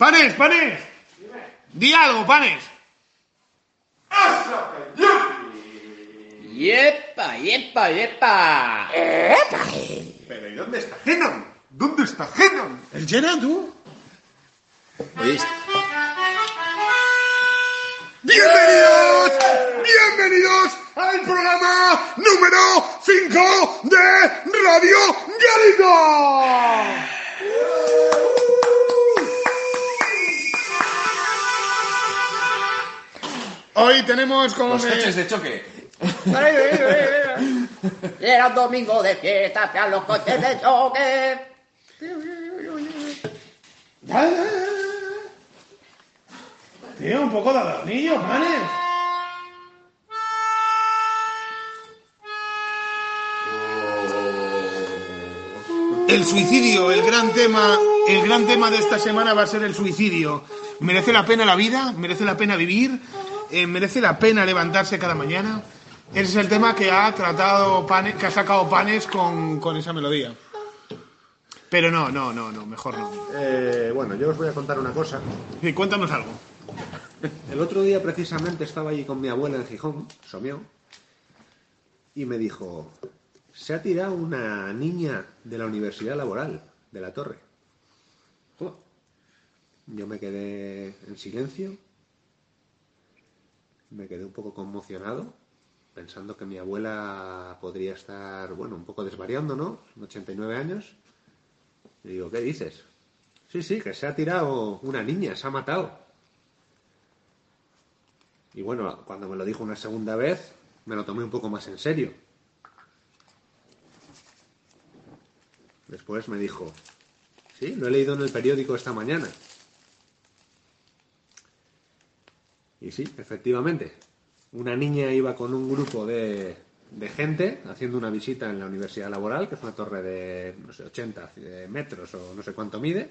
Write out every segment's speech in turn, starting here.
Panes, panes. Di algo, panes. ¡Yepa, yepa, yepa! Pero ¿y dónde está Genon? ¿Dónde está Genon? ¿El Jenna, tú? ¿Oíste? Bienvenidos, bienvenidos al programa número 5 de Radio Galito. Hoy tenemos como... Los me- coches de choque. Era un domingo de fiesta, hacían los coches de choque. Tío, un poco de adornillo, panes. El suicidio, el gran tema, el gran tema de esta semana va a ser el suicidio. ¿Merece la pena la vida? ¿Merece la pena vivir? Eh, ¿Merece la pena levantarse cada mañana? Ese es el tema que ha tratado Panes, que ha sacado Panes con, con esa melodía. Pero no, no, no, no, mejor no. Eh, bueno, yo os voy a contar una cosa. Sí, cuéntanos algo. El otro día precisamente estaba allí con mi abuela en Gijón, Somió, y me dijo, se ha tirado una niña de la Universidad Laboral, de la Torre. Yo me quedé en silencio, me quedé un poco conmocionado, pensando que mi abuela podría estar, bueno, un poco desvariando, ¿no? Son 89 años. Y digo, ¿qué dices? Sí, sí, que se ha tirado una niña, se ha matado. Y bueno, cuando me lo dijo una segunda vez, me lo tomé un poco más en serio. Después me dijo, sí, lo he leído en el periódico esta mañana. Y sí, efectivamente, una niña iba con un grupo de, de gente haciendo una visita en la Universidad Laboral, que es una torre de, no sé, 80 metros o no sé cuánto mide.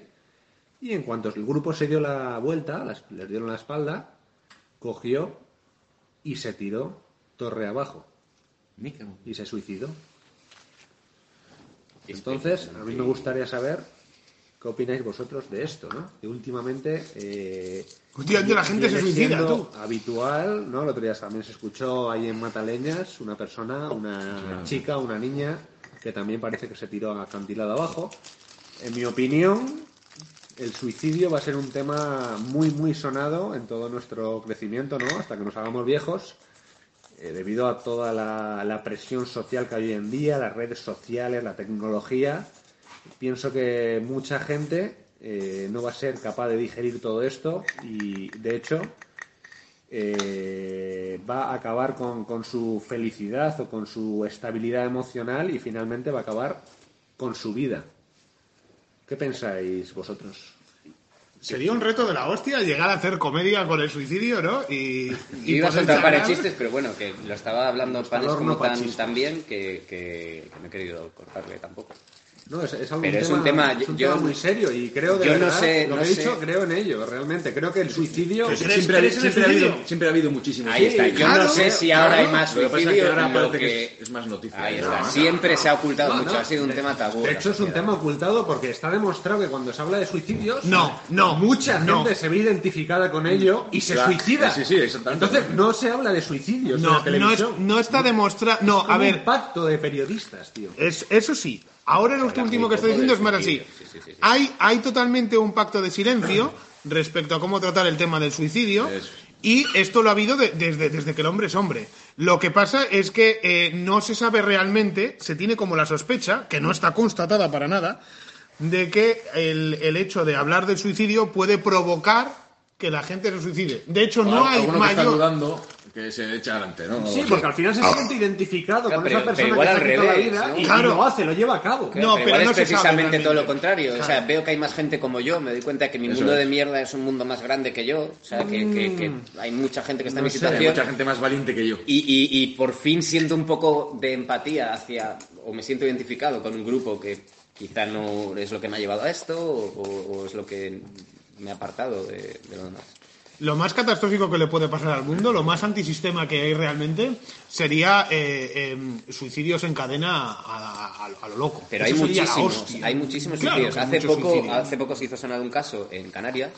Y en cuanto el grupo se dio la vuelta, las- les dieron la espalda, cogió y se tiró torre abajo y se suicidó. Entonces, a mí me gustaría saber qué opináis vosotros de esto, ¿no? Que últimamente... Eh, Últimamente la gente se suicida, tú. habitual, ¿no? El otro día también se escuchó ahí en Mataleñas una persona, una chica, una niña, que también parece que se tiró acantilado abajo. En mi opinión, el suicidio va a ser un tema muy, muy sonado en todo nuestro crecimiento, ¿no? Hasta que nos hagamos viejos, eh, debido a toda la, la presión social que hay hoy en día, las redes sociales, la tecnología. Pienso que mucha gente eh, no va a ser capaz de digerir todo esto y, de hecho, eh, va a acabar con, con su felicidad o con su estabilidad emocional y finalmente va a acabar con su vida. ¿Qué pensáis vosotros? Sería un reto de la hostia llegar a hacer comedia con el suicidio, ¿no? Y, Y iba a soltar charlar. chistes, pero bueno, que lo estaba hablando Panes como tan, tan bien que, que, que no he querido cortarle tampoco. No, es, es algo Pero es un tema- es un yo- tema muy serio y creo de yo no sé- lo no que he sé. dicho, creo en ello, realmente. Creo que el suicidio... ¿Crees- Siempre, ha- el siempre ha habido, siempre ha habido muchísimos. Ahí está. Yo claro, no sé si ahora hay más Lo que pasa es que suicidio. ahora lo parece que- que es, más noticia. Ahí está. no, Siempre se ha ocultado No, mucho. no. Ha sido un tema tabú. De hecho, es un tema ocultado porque está demostrado que cuando se habla de suicidios, No, no, mucha no. gente se ve identificada con ello y se Claro, suicida. sí, sí, exactamente. Entonces, no se habla de suicidios en No, no, es- televisión. no está demostrado. No, a ver, un pacto de periodistas, tío. es, eso sí. Ahora lo último que estoy diciendo es más así. suicidio, sí, sí, sí, sí. Hay, hay totalmente un pacto de silencio respecto a cómo tratar el tema del suicidio. Eso. Y esto lo ha habido de- desde, desde que el hombre es hombre. Lo que pasa es que eh, no se sabe realmente, se tiene como la sospecha, que no está constatada para nada, de que el, el hecho de hablar del suicidio puede provocar que la gente se suicide. De hecho, no hay Alguno que está mayor... que se eche adelante, ¿no? Sí, porque al final se siente identificado Claro, con pero- esa persona pero igual que al ha quitado la revés, vida ¿no? y, y Claro. lo hace, lo lleva a cabo. Claro, No, pero, pero igual no es sabe precisamente todo lo contrario. O sea, veo que hay más gente como yo, me doy cuenta que mi Eso mundo es. de mierda es un mundo más grande que yo. O sea, que, que- que hay mucha gente que está en mi No sé, Hay situación. mucha gente más valiente que yo. Y, y- y por fin siento un poco de empatía hacia, o me siento identificado con un grupo que quizá no es lo que me ha llevado a esto, o, o es lo que me ha apartado de, de lo demás. Lo más catastrófico que le puede pasar al mundo, lo más antisistema que hay realmente, sería eh, em, suicidios en cadena a, a- a lo loco. Pero Eso hay muchísimos, hay muchísimos Claro suicidios. Hace poco, suicidios. hace poco se hizo sonar un caso en Canarias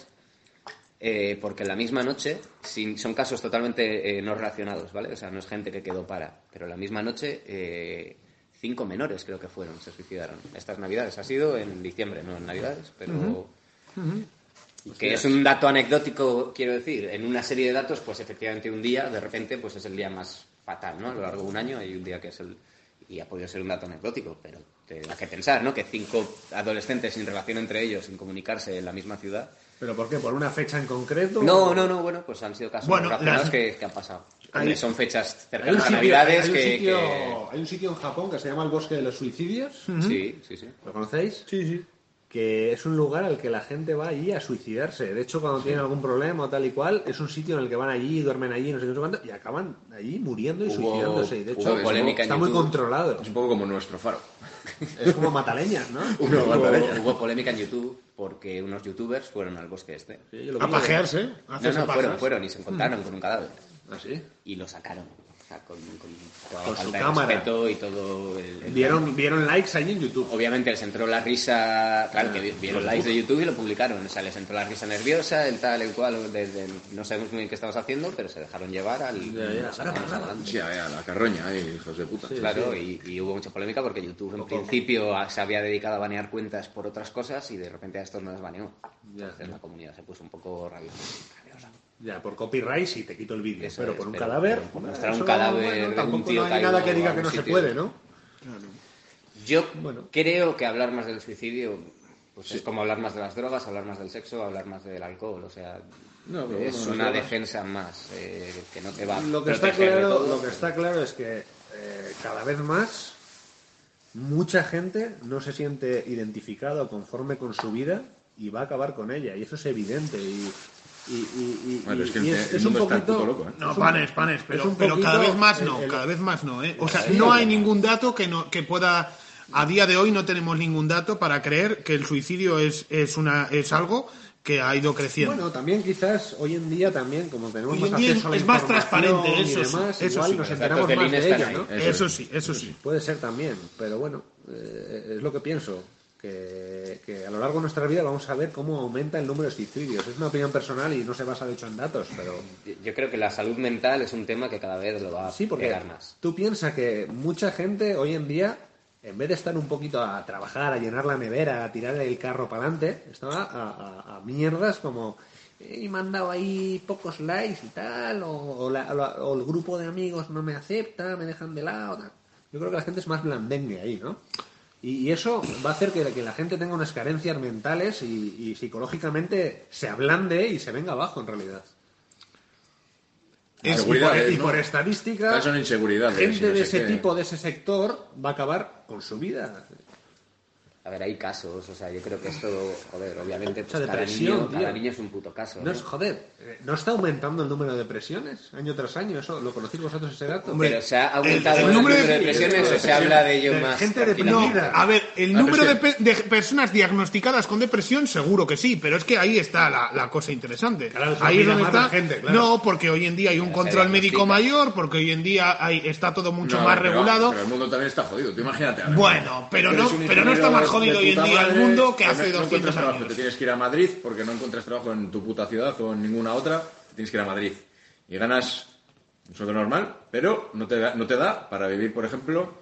eh, porque en la misma noche, sin- son casos totalmente eh, no relacionados, ¿vale? O sea, no es gente que quedó para, pero en la misma noche cinco menores creo que fueron, se suicidaron. Estas navidades, ha sido en diciembre, no en navidades, pero... Que es un dato anecdótico, quiero decir, en una serie de datos, pues efectivamente un día, de repente, pues es el día más fatal, ¿no? A lo largo de un año hay un día que es el... Y ha podido ser un dato anecdótico, pero te da que pensar, ¿no? Que cinco adolescentes sin relación entre ellos, sin comunicarse en la misma ciudad. ¿Pero por qué? ¿Por una fecha en concreto? No, no, no, bueno, pues han sido casos Bueno, relacionados las- que, que han pasado. Hay- son fechas Hay cercanas a sitio, Navidades hay un que... sitio- que- hay un sitio en Japón que se llama el Bosque de los Suicidios. Sí, sí, sí. ¿Lo conocéis? Sí, sí. Que es un lugar al que la gente va allí a suicidarse. De hecho, cuando tienen algún problema o tal y cual, es un sitio en el que van allí, duermen allí, no sé qué, no sé cuánto, y acaban allí muriendo y Hubo- suicidándose. Y de hecho, hubo polémica en está muy controlado. Es un poco como nuestro faro. Es como mataleñas, ¿no? Uno Hubo, hubo polémica en YouTube porque unos youtubers fueron al bosque este. Sí, A pajearse, a No, no, fueron, pajas. fueron y se encontraron con un cadáver. ¿Ah, sí? Y lo sacaron. Sea, con, con toda Con la su falta de cámara. respeto y todo el... el- ¿Vieron, vieron likes ahí en YouTube. Obviamente les entró la risa, claro, que vi- vieron likes de YouTube y lo publicaron, o sea, les entró la risa nerviosa, el tal, el cual, de- de- no sabemos muy bien qué estamos haciendo, pero se dejaron llevar al... Ya, ya. Sí, a la carroña, eh, hijos de puta. Claro, y, y hubo mucha polémica porque YouTube en principio se había dedicado a banear cuentas por otras cosas y de repente a estos no les baneó. Ya, Entonces ya. la comunidad se puso un poco rabiosa. Ya, por copyright sí te quito el vídeo, Eso pero es, por un pero- cadáver... pero por mostrar un cadáver de un tío no hay nada que diga que no se puede, ¿no? Yo Bueno. creo que hablar más del suicidio pues es como hablar más de las drogas, hablar más del sexo, hablar más del alcohol. O sea, No, pero es una drogas. defensa más eh, que no te va a Lo que, está claro, todo. lo que está claro es que eh, cada vez más mucha gente no se siente identificado conforme con su vida y va a acabar con ella. Y eso es evidente. Y, y, y- y- Bueno, es que y el- el mundo está puto loco, ¿eh? No, es un- panes, panes, es pero, un pero poquito cada vez más no, el- el- cada vez más no, ¿eh? O sea, no hay ningún dato que, no, que pueda... A día de hoy no tenemos ningún dato para creer que el suicidio es, es, una, es algo que ha ido creciendo. Bueno, también quizás hoy en día también, como tenemos Hoy más en día acceso a la es más transparente, y eso sí, demás, eso igual sí. nos enteramos más de ella, están ¿no? eso sí, eso sí. Puede ser también, pero bueno, eh, es lo que pienso. Que, que a lo largo de nuestra vida vamos a ver cómo aumenta el número de suicidios. Es una opinión personal y no se basa de hecho en datos, pero Yo creo que la salud mental es un tema que cada vez lo va a sí, porque pegar más. tú piensas que mucha gente hoy en día, en vez de estar un poquito a trabajar, a llenar la nevera, a tirar el carro para adelante, estaba a, a- a mierdas como he mandado ahí pocos likes y tal, o, o la- o- el grupo de amigos no me acepta, me dejan de lado. Yo creo que la gente es más blandengue ahí, ¿no? Y, eso va a hacer que, que la gente tenga unas carencias mentales y, y psicológicamente se ablande y se venga abajo en realidad. Es- y, por, y ¿no? por estadística, son inseguridades. gente no de ese qué. tipo, de ese sector, va a acabar con su vida. A ver, hay casos, o sea, yo creo que esto, joder, obviamente, pues sea, cada, depresión, niño, cada tío. niño es un puto caso. No ¿no? es, joder, eh, ¿no está aumentando el número de depresiones año tras año? ¿Eso lo conocéis vosotros ese dato? Hombre, Pero se ha aumentado el el, número número de- de depresiones o se habla de ello de más. gente No, deprimida. a ver, el Ah, número de, pero pe- de personas diagnosticadas con depresión, seguro que sí, pero es que ahí está la, la cosa interesante. Claro, ahí es donde está. gente, claro. No, porque hoy en día hay un control médico mayor, porque hoy en día hay, está todo mucho No, más pero- regulado. Pero el mundo también está jodido. Tú imagínate. ahora. Bueno, pero no, pero no está más jodido hoy en día el mundo que no- hace no 200 encuentras trabajo, años. Te tienes que ir a Madrid porque no encuentras trabajo en tu puta ciudad o en ninguna otra. Tienes que ir a Madrid. Y ganas un sueldo normal, pero no te da, no te da para vivir, por ejemplo,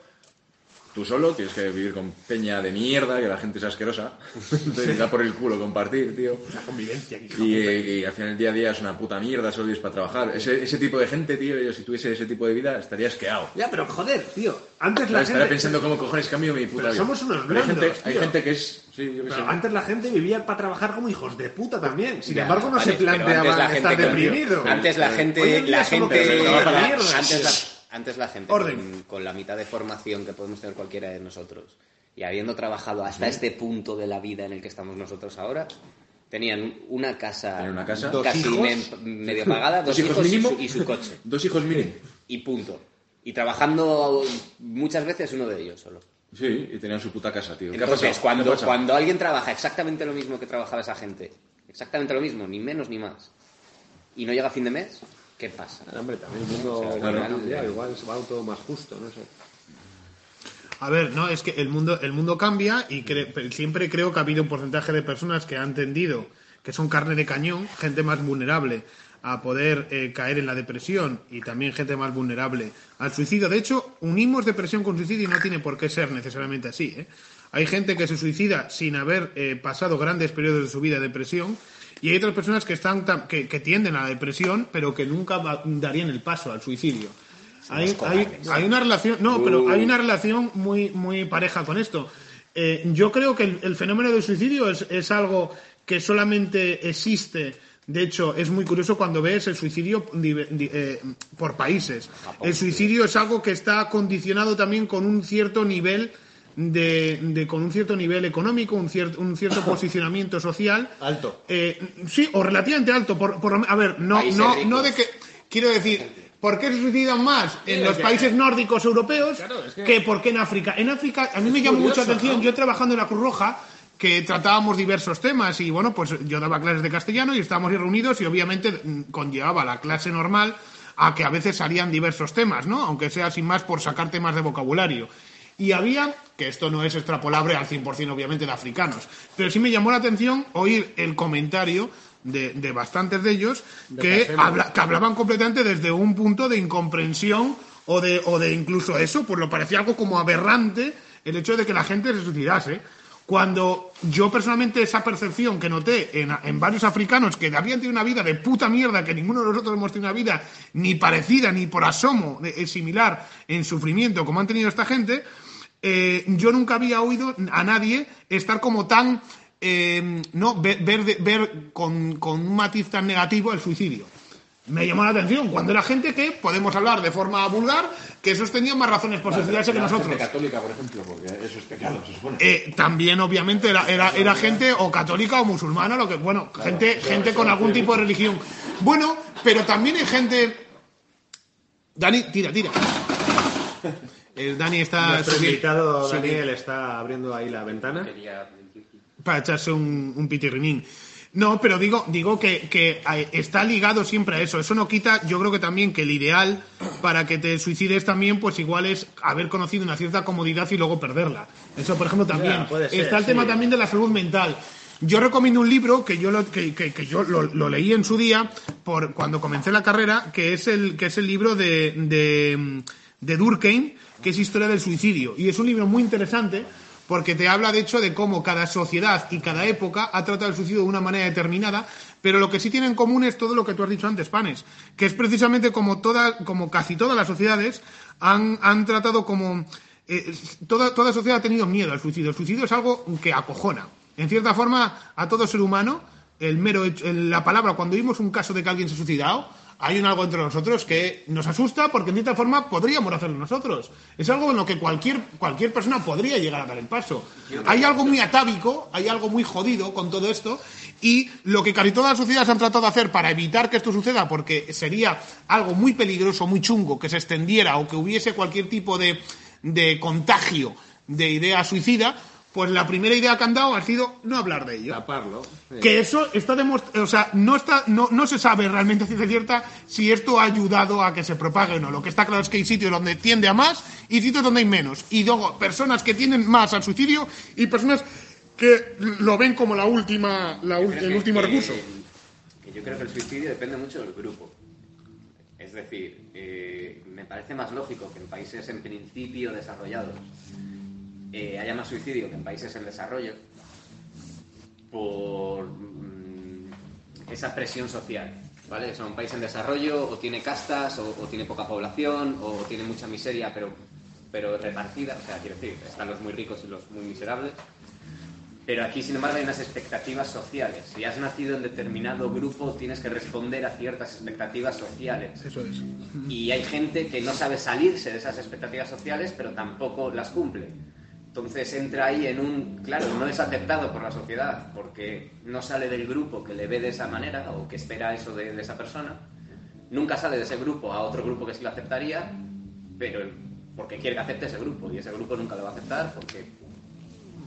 tú solo. Tienes que vivir con peña de mierda, que la gente es asquerosa. te da por el culo compartir, tío. La convivencia. Y, y al final del día a día es una puta mierda, solo vives para trabajar. Ese, ese tipo de gente, tío, yo si tuviese ese tipo de vida estaría esqueado. Ya, pero joder, tío, antes la Estaría gente... pensando cómo cojones cambio mi puta Pero vida. somos unos Pero hay gente, blandos, hay gente que es... Sí, yo sé. Pero antes la gente vivía para trabajar como hijos de puta también. Sin Ya, embargo, no vale, se planteaba la estar deprimido. Antes la gente, la gente, que antes la, antes la gente Orden. con, con la mitad de formación que podemos tener cualquiera de nosotros y habiendo trabajado hasta este punto de la vida en el que estamos nosotros ahora, tenían una casa, una casa. Dos casi hijos. me- medio pagada, dos, Dos hijos hijos, y mínimo. su- y su coche Dos hijos mínimo. y punto. Y trabajando muchas veces uno de ellos solo. Sí, y tenían su puta casa, tío. ¿Qué ha Entonces, pasado? cuando, ¿Qué cuando alguien trabaja exactamente lo mismo que trabajaba esa gente, exactamente lo mismo, ni menos ni más, y no llega a fin de mes, ¿qué pasa? Hombre, también el mundo O sea, va claro. cambiar, igual se va todo más justo, no sé. A ver, no, es que el mundo, el mundo cambia y cre- pero siempre creo que ha habido un porcentaje de personas que han entendido que son carne de cañón, gente más vulnerable a poder eh, caer en la depresión y también gente más vulnerable al suicidio. De hecho, unimos depresión con suicidio y no tiene por qué ser necesariamente así. ¿eh? Hay gente que se suicida sin haber eh, pasado grandes periodos de su vida de depresión y hay otras personas que, están que, que tienden a la depresión pero que nunca va- darían el paso al suicidio. Hay, hay- hay una relación, no, pero hay una relación muy, muy pareja con esto. Eh, yo creo que el, el fenómeno del suicidio es, es algo que solamente existe. De hecho, es muy curioso cuando ves el suicidio di- di- eh, por países. El suicidio es algo que está condicionado también con un cierto nivel de, de- con un cierto nivel económico, un cierto, un cierto posicionamiento social. Alto. Eh, sí, o relativamente alto. Por, por- a ver, no, Países no, ricos. no de que. Quiero decir, ¿por qué se suicidan más en los países nórdicos europeos Claro, es que- que por qué en África? En África, a mí me llama mucha atención. ¿no? Yo trabajando en la Cruz Roja, que tratábamos diversos temas y bueno, pues yo daba clases de castellano y estábamos reunidos y obviamente mm, conllevaba la clase normal a que a veces salían diversos temas, ¿no? Aunque sea sin más por sacar temas de vocabulario. Y había, que esto no es extrapolable al 100% obviamente de africanos, pero sí me llamó la atención oír el comentario de, de bastantes de ellos que, habla- que hablaban completamente desde un punto de incomprensión o de, o de incluso eso, pues lo parecía algo como aberrante el hecho de que la gente se suicidase. Cuando yo personalmente esa percepción que noté en, en varios africanos que habían tenido una vida de puta mierda, que ninguno de nosotros hemos tenido una vida ni parecida ni por asomo eh, similar en sufrimiento como han tenido esta gente, eh, yo nunca había oído a nadie estar como tan, eh, no, ver, ver, ver con, con un matiz tan negativo el suicidio. Me llamó la atención cuando era gente que, podemos hablar de forma vulgar, que esos tenían más razones por suicidarse que nosotros. gente católica, por ejemplo, porque eso es pecado, se supone. Eh, también obviamente era, era, era gente o católica o musulmana, lo que bueno, gente, gente con algún tipo de religión. Bueno, pero también hay gente. Dani, tira, tira. El Dani está Nuestro invitado Daniel está abriendo ahí la ventana. Quería- para echarse un, un pitirrinín. No, pero digo, digo que, que eh, está ligado siempre a eso. Eso no quita, yo creo que también que el ideal para que te suicides también, pues igual es haber conocido una cierta comodidad y luego perderla. Eso, por ejemplo, también. Ya, puede ser, está el sí. tema también de la salud mental. Yo recomiendo un libro que yo lo, que, que- que yo lo, lo leí en su día por cuando comencé la carrera, que es el, que es el libro de, de, de Durkheim, que es Historia del Suicidio. Y es un libro muy interesante porque te habla de hecho de cómo cada sociedad y cada época ha tratado el suicidio de una manera determinada, pero lo que sí tiene en común es todo lo que tú has dicho antes, Panes, que es precisamente como, toda, como casi todas las sociedades han, han tratado como... eh, toda, toda sociedad ha tenido miedo al suicidio. El suicidio es algo que acojona. En cierta forma, a todo ser humano, el mero hecho- la palabra, cuando oímos un caso de que alguien se ha suicidado, hay un algo entre nosotros que nos asusta porque en cierta forma podríamos hacerlo nosotros. Es algo en lo que cualquier, cualquier persona podría llegar a dar el paso. Hay algo muy atávico, hay algo muy jodido con todo esto y lo que casi todas las sociedades han tratado de hacer para evitar que esto suceda, porque sería algo muy peligroso, muy chungo, que se extendiera o que hubiese cualquier tipo de, de contagio de idea suicida, pues la primera idea que han dado ha sido no hablar de ello. Taparlo. Sí. Que eso está demostrado, o sea, no, está, no, no se sabe realmente a ciencia cierta si esto ha ayudado a que se propague o no. Lo que está claro es que hay sitios donde tiende a más y sitios donde hay menos. Y luego, personas que tienden más al suicidio y personas que lo ven como la última, la ul- el último que- recurso. que yo creo que el suicidio depende mucho del grupo. Es decir, eh, me parece más lógico que en países en principio desarrollados eh, haya más suicidio que en países en desarrollo por mm, esa presión social. ¿Vale? Son un país en desarrollo, o tiene castas, o, o tiene poca población, o tiene mucha miseria, pero, pero repartida. O sea, quiero decir, están los muy ricos y los muy miserables. Pero aquí, sin embargo, hay unas expectativas sociales. Si has nacido en determinado grupo, tienes que responder a ciertas expectativas sociales. Eso es. Y hay gente que no sabe salirse de esas expectativas sociales, pero tampoco las cumple. Entonces entra ahí en un, claro, no es aceptado por la sociedad porque no sale del grupo que le ve de esa manera o que espera eso de, de esa persona. Nunca sale de ese grupo a otro grupo que sí lo aceptaría, pero porque quiere que acepte ese grupo y ese grupo nunca lo va a aceptar porque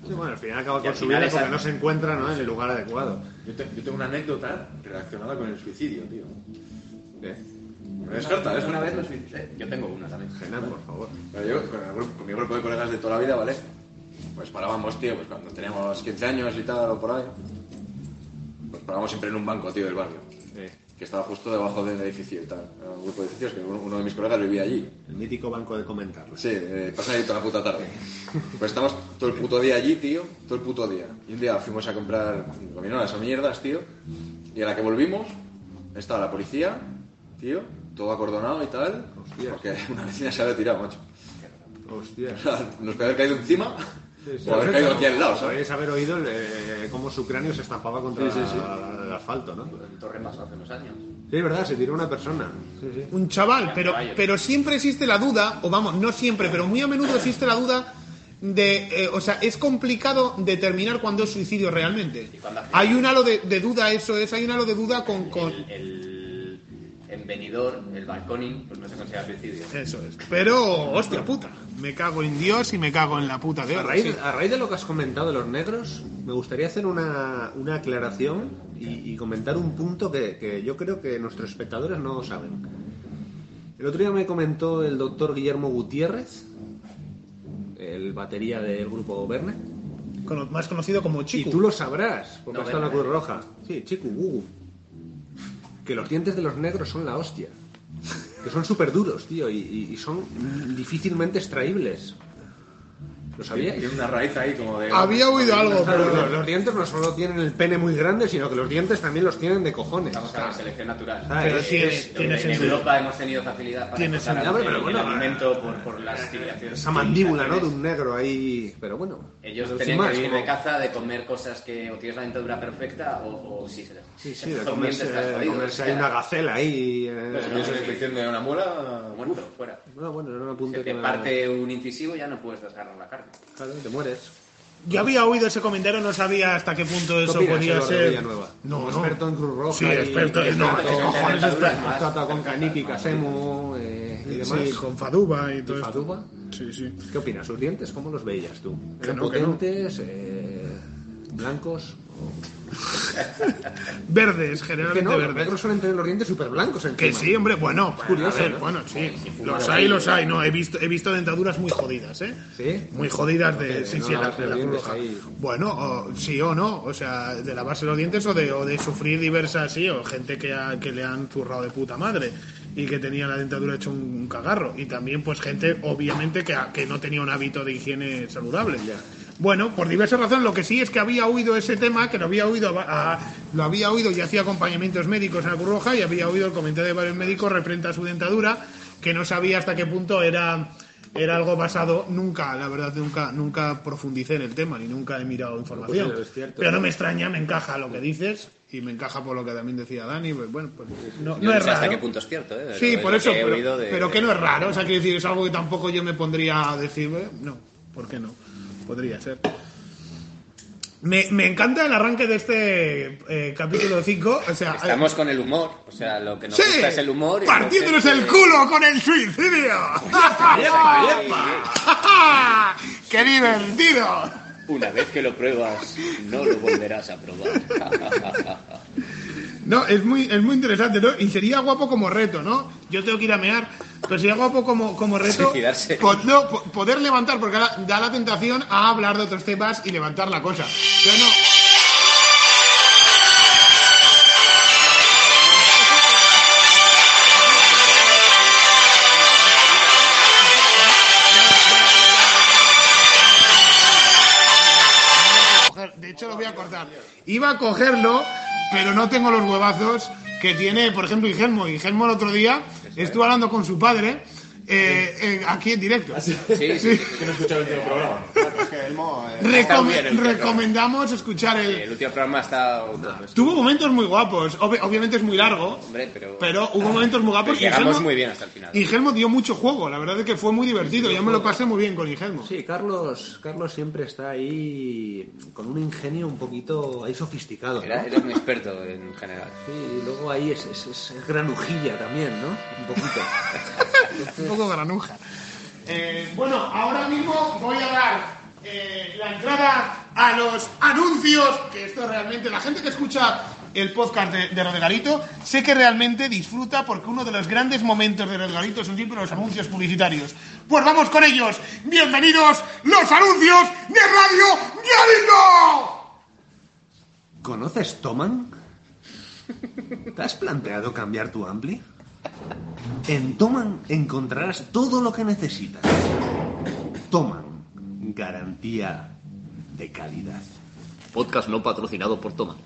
Sí, bueno, al final acaba con su vida esa- porque no se encuentra ¿no? en el lugar adecuado. Yo, te- yo tengo una anécdota relacionada con el suicidio, tío. No es corta, es una vez lo suicidé. Yo tengo una también. Genan, por favor. Pero yo, con, el grupo- con mi grupo de colegas de toda la vida, ¿vale? Pues parábamos, tío, pues cuando teníamos 15 años y tal, o por ahí. Pues parábamos siempre en un banco, tío, del barrio. Que estaba justo debajo del edificio y tal. Era un grupo de edificios que uno uno de mis colegas vivía allí. El mítico banco de comentarlo. Sí, eh, pasan ahí toda la puta tarde. Pues estamos todo el puto día allí, tío. Todo el puto día. Y un día fuimos a comprar gominolas o mierdas, tío. Y a la que volvimos, estaba la policía, tío, todo acordonado y tal. Hostia. Porque una vecina se había tirado, macho. Hostia. Nos puede haber caído encima Sí, sí. o haber caído aquí al lado, ¿sabes? Podéis haber oído el, eh, cómo su cráneo se estampaba contra Sí, sí, sí. la- el asfalto, ¿no? En Torre pasó hace unos años. Sí, es verdad, se tiró una persona. Sí, sí. Un chaval, pero, pero siempre existe la duda, o vamos, no siempre, pero muy a menudo existe la duda de, eh, o sea, es complicado determinar cuándo es suicidio realmente. Hay un halo de, de duda, eso es, hay un halo de duda con... con El, el, en venidor, el balconing, pues no se considera suicidio. eso es. Pero, hostia puta, me cago en Dios y me cago en la puta de A oro. raíz, sí. a raíz de lo que has comentado de los negros, me gustaría hacer una, una aclaración y, y comentar un punto que, que yo creo que nuestros espectadores no saben. El otro día me comentó el doctor Guillermo Gutiérrez, el batería del grupo Verne, más conocido como y Chico. tú lo sabrás, porque No, está en la. Cruz Roja. Sí, Chico, Gugu. Que los dientes de los negros son la hostia. Que son súper duros, tío, y, y- y son difícilmente extraíbles. ¿Lo sabíais? Tiene una raíz ahí como de... Había oído algo, pero... los, los dientes no solo tienen el pene muy grande, sino que los dientes también los tienen de cojones. Estamos a la selección natural. Pero es- tiene- es- tiene en sentido. Europa hemos tenido facilidad para Tiene sentido. el, Pero bueno, el alimento por, por las civilizaciones. esa mandíbula, ¿no? De un negro ahí. Pero bueno. Ellos tenían más, que vivir como- de caza, de comer cosas que o tienes la dentadura perfecta o, o si se Sí, si sí, te de comerse, de sea, una gacela ahí. eh, tienes una infección de una muela... Muerto, fuera. No, bueno, era un Si apunte te que me- parte un incisivo ya no puedes desgarrar la carne. Claro, te mueres. Yo había oído ese comentario, no sabía hasta qué punto ¿Qué eso opinas, podía ser. No, no. experto en Cruz Roja. Sí, y- experto y en- no, experto- ¿qué cojones experto? Tratado con Kaniki, Kasemu eh, y demás. Sí, con Faduba y todo esto. Faduba. Sí, sí. ¿Qué opinas? ¿Sus dientes cómo los veías tú? ¿Eran no, eh, blancos? Verdes, generalmente no, los verdes. negros suelen tener los dientes súper blancos Que sí, hombre, bueno, curioso, a ver, ¿no? bueno, sí, los hay, los hay, no, he visto, he visto dentaduras muy jodidas, ¿eh? ¿Sí? Muy jodidas de, Que sí, no sí, la, de los Roja. Bueno, o- sí o no, o sea, de lavarse los dientes o de, o de sufrir diversas, sí, o gente que, ha- que le han zurrado de puta madre y que tenía la dentadura hecho un cagarro. Y también, pues, gente, obviamente, que, que no tenía un hábito de higiene saludable. Bueno, por diversas razones, lo que sí es que había oído ese tema, que lo había oído, a- lo había oído y hacía acompañamientos médicos en la Cruz Roja y había oído el comentario de varios médicos referente a su dentadura, que no sabía hasta qué punto era era algo basado nunca la verdad nunca nunca profundicé en el tema ni nunca he mirado información Pues es cierto. pero no me extraña me encaja lo que dices y me encaja por lo que también decía Dani pues, bueno pues no, no es sé hasta qué punto es cierto, ¿eh? sí por eso que pero, oído de- pero que no es raro o sea quiero decir es algo que tampoco yo me pondría a decir eh, no ¿por qué no? podría ser me, me encanta el arranque de este eh, capítulo 5 o sea Estamos con el humor, o sea, lo que nos Sí, gusta es el humor. partiéndonos el eh, culo con el suicidio. ¡Qué divertido! Una vez que lo pruebas, no lo volverás a probar. No, es muy, es muy interesante, ¿no? Y sería guapo como reto, ¿no? Yo tengo que ir a mear, pero sería guapo como, como reto no, po- poder levantar, porque da la tentación a hablar de otros temas y levantar la cosa. Pero no. Hecho lo voy a cortar. Iba a cogerlo, pero no tengo los huevazos que tiene, por ejemplo, Igelmo. Igelmo el otro día estuvo hablando con su padre eh, eh, aquí en directo. Sí, sí, sí. Que no el último programa. El recomendamos escuchar el... El último programa está. Tuvo momentos muy guapos. Obvi- obviamente es muy largo, Hombre, pero. pero hubo momentos muy guapos. y llegamos Igelmo- muy bien hasta el final. Igelmo dio mucho juego, la verdad es que fue muy divertido. Yo me lo pasé muy bien con Igelmo. Sí, Carlos, Carlos siempre está ahí con un ingenio un poquito ahí sofisticado. ¿no? Era, era un experto en general. Sí, y luego ahí es, es, es- granujilla también, ¿no? Un poquito. poco granuja. Eh, bueno, ahora mismo voy a dar eh, la entrada a los anuncios, que esto realmente, la gente que escucha el podcast de, de sé que realmente disfruta porque uno de los grandes momentos de Regalito son siempre los anuncios publicitarios. Pues vamos con ellos. Bienvenidos los anuncios de Radio Galito. ¿Conoces Toman? ¿Te has planteado cambiar tu ampli? En Toman encontrarás todo lo que necesitas. Toman, garantía de calidad. Podcast no patrocinado por Toma.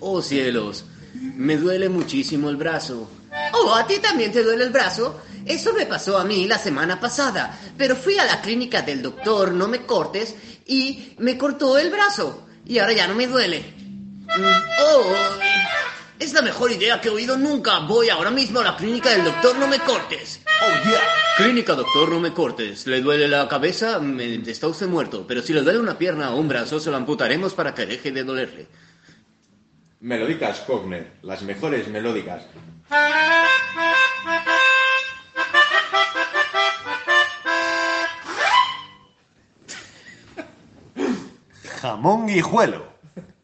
Oh cielos, me duele muchísimo el brazo. Oh, ¿a ti también te duele el brazo? Eso me pasó a mí la semana pasada, pero fui a la clínica del doctor No Me Cortes y me cortó el brazo y ahora ya no me duele. Mm, Oh, es la mejor idea que he oído nunca. Voy ahora mismo a la clínica del doctor No Me Cortes. Clínica doctor, no me cortes. ¿Le duele la cabeza? Me- está usted muerto. Pero si le duele una pierna o un brazo, se lo amputaremos para que deje de dolerle. Melódicas Cogner, las mejores melódicas. Jamón guijuelo,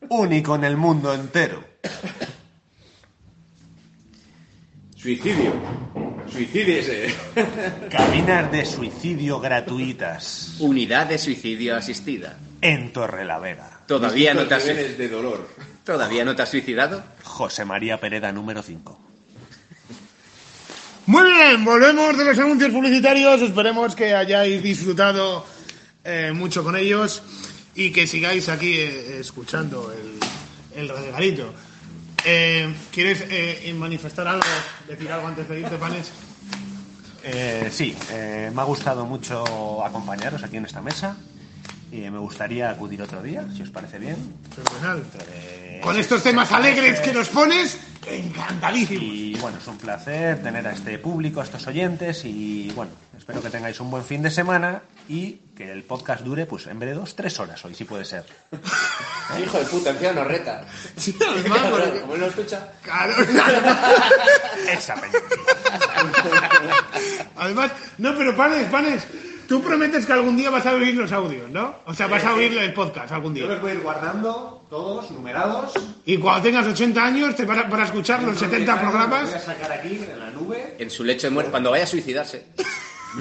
único en el mundo entero. Suicidio. Suicídiese. Cabinas de suicidio gratuitas Unidad de suicidio asistida. en Torrelavega. ¿Todavía no te has, niveles de dolor. ¿Todavía no te has suicidado? José María Pereda número 5. Muy bien, volvemos de los anuncios publicitarios. Esperemos que hayáis disfrutado eh, mucho con ellos y que sigáis aquí eh, escuchando el, el regalito. Eh, ¿Quieres eh, manifestar algo, decir algo antes de irte, Panes? Eh, sí, eh, me ha gustado mucho acompañaros aquí en esta mesa y me gustaría acudir otro día, si os parece bien. Fenomenal. Con estos temas alegres que nos pones, encantadísimo. Y bueno, es un placer tener a este público, a estos oyentes y bueno, espero que tengáis un buen fin de semana y que el podcast dure, pues en vez de dos, tres horas hoy, si puede ser. Hijo de puta, encima nos reta. Sí, además, porque- ¿Cómo lo escucha? Claro. Esa. Además, no, pero Panes, Panes, tú prometes que algún día vas a oír los audios, ¿no? O sea, vas a oír el podcast algún Yo los día. voy a ir guardando, todos numerados. Y cuando tengas 80 años, te vas a, para escuchar los 70 Los voy programas. a sacar aquí en la nube. En su lecho de muerte, cuando vaya a suicidarse.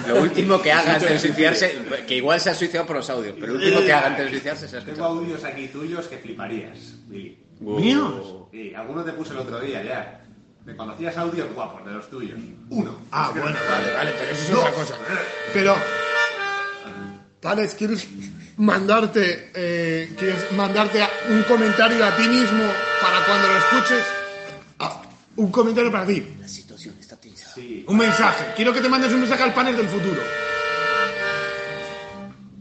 Lo último que haga antes de suicidarse, que igual se ha suicidado por los audios, pero lo último que haga antes de suicidarse se ha Tengo audios aquí tuyos que fliparías, Billy. ¿Míos? Sí, algunos te puse el otro día ya. Me conocías audios guapos de los tuyos. Uno. Ah, bueno, vale, vale, pero eso es otra cosa. Pero, Panes, ¿quieres mandarte, eh, quieres mandarte un comentario a ti mismo para cuando lo escuches? Ah, un comentario para ti. La situación está tensa. Sí. Un mensaje. Quiero que te mandes un mensaje al panel del futuro.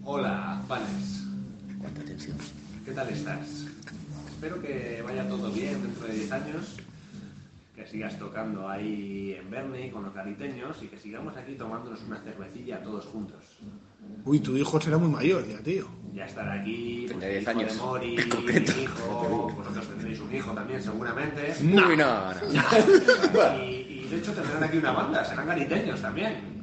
Hola, Panes. Cuánta tensión. ¿Qué tal estás? Espero que vaya todo bien dentro de 10 años. Que sigas tocando ahí en Bernie con los gariteños y que sigamos aquí tomándonos una cervecilla todos juntos. Uy, tu hijo será muy mayor ya, tío. Ya estar aquí, pues, Tendrá el 10 hijo años, de Mori, en concreto. mi hijo, vosotros tendréis un hijo también seguramente. No. Uy, no, no. Y, y de hecho tendrán aquí una banda, serán gariteños también.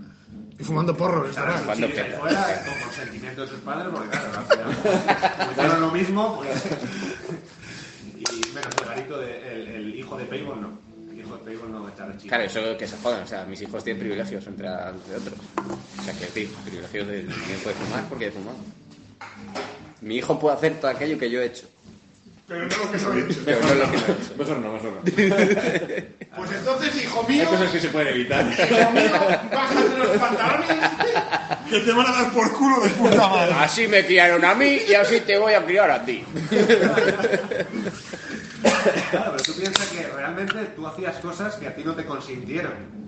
Y fumando porros Estarán estará. chiquis ahí fuera, con consentimiento de sus padres, porque claro, al final, lo mismo, pues... Y menos el garito, de, el, el hijo de Payball no. No. Claro, eso que se jodan. O sea, mis hijos tienen privilegios entre, entre otros. O sea, que sí, privilegios de quién puede fumar porque he fumado. Mi hijo puede hacer todo aquello que yo he hecho. Pero no lo que soy. Pero no es lo que no he hecho. Mejor no, mejor no. Pues entonces, hijo mío, Hay cosas que se pueden evitar. hijo mío, bájate los pantalones que te van a dar por culo de puta madre. Así me criaron a mí y así te voy a criar a ti. Claro, pero tú piensas que realmente tú hacías cosas que a ti no te consintieron.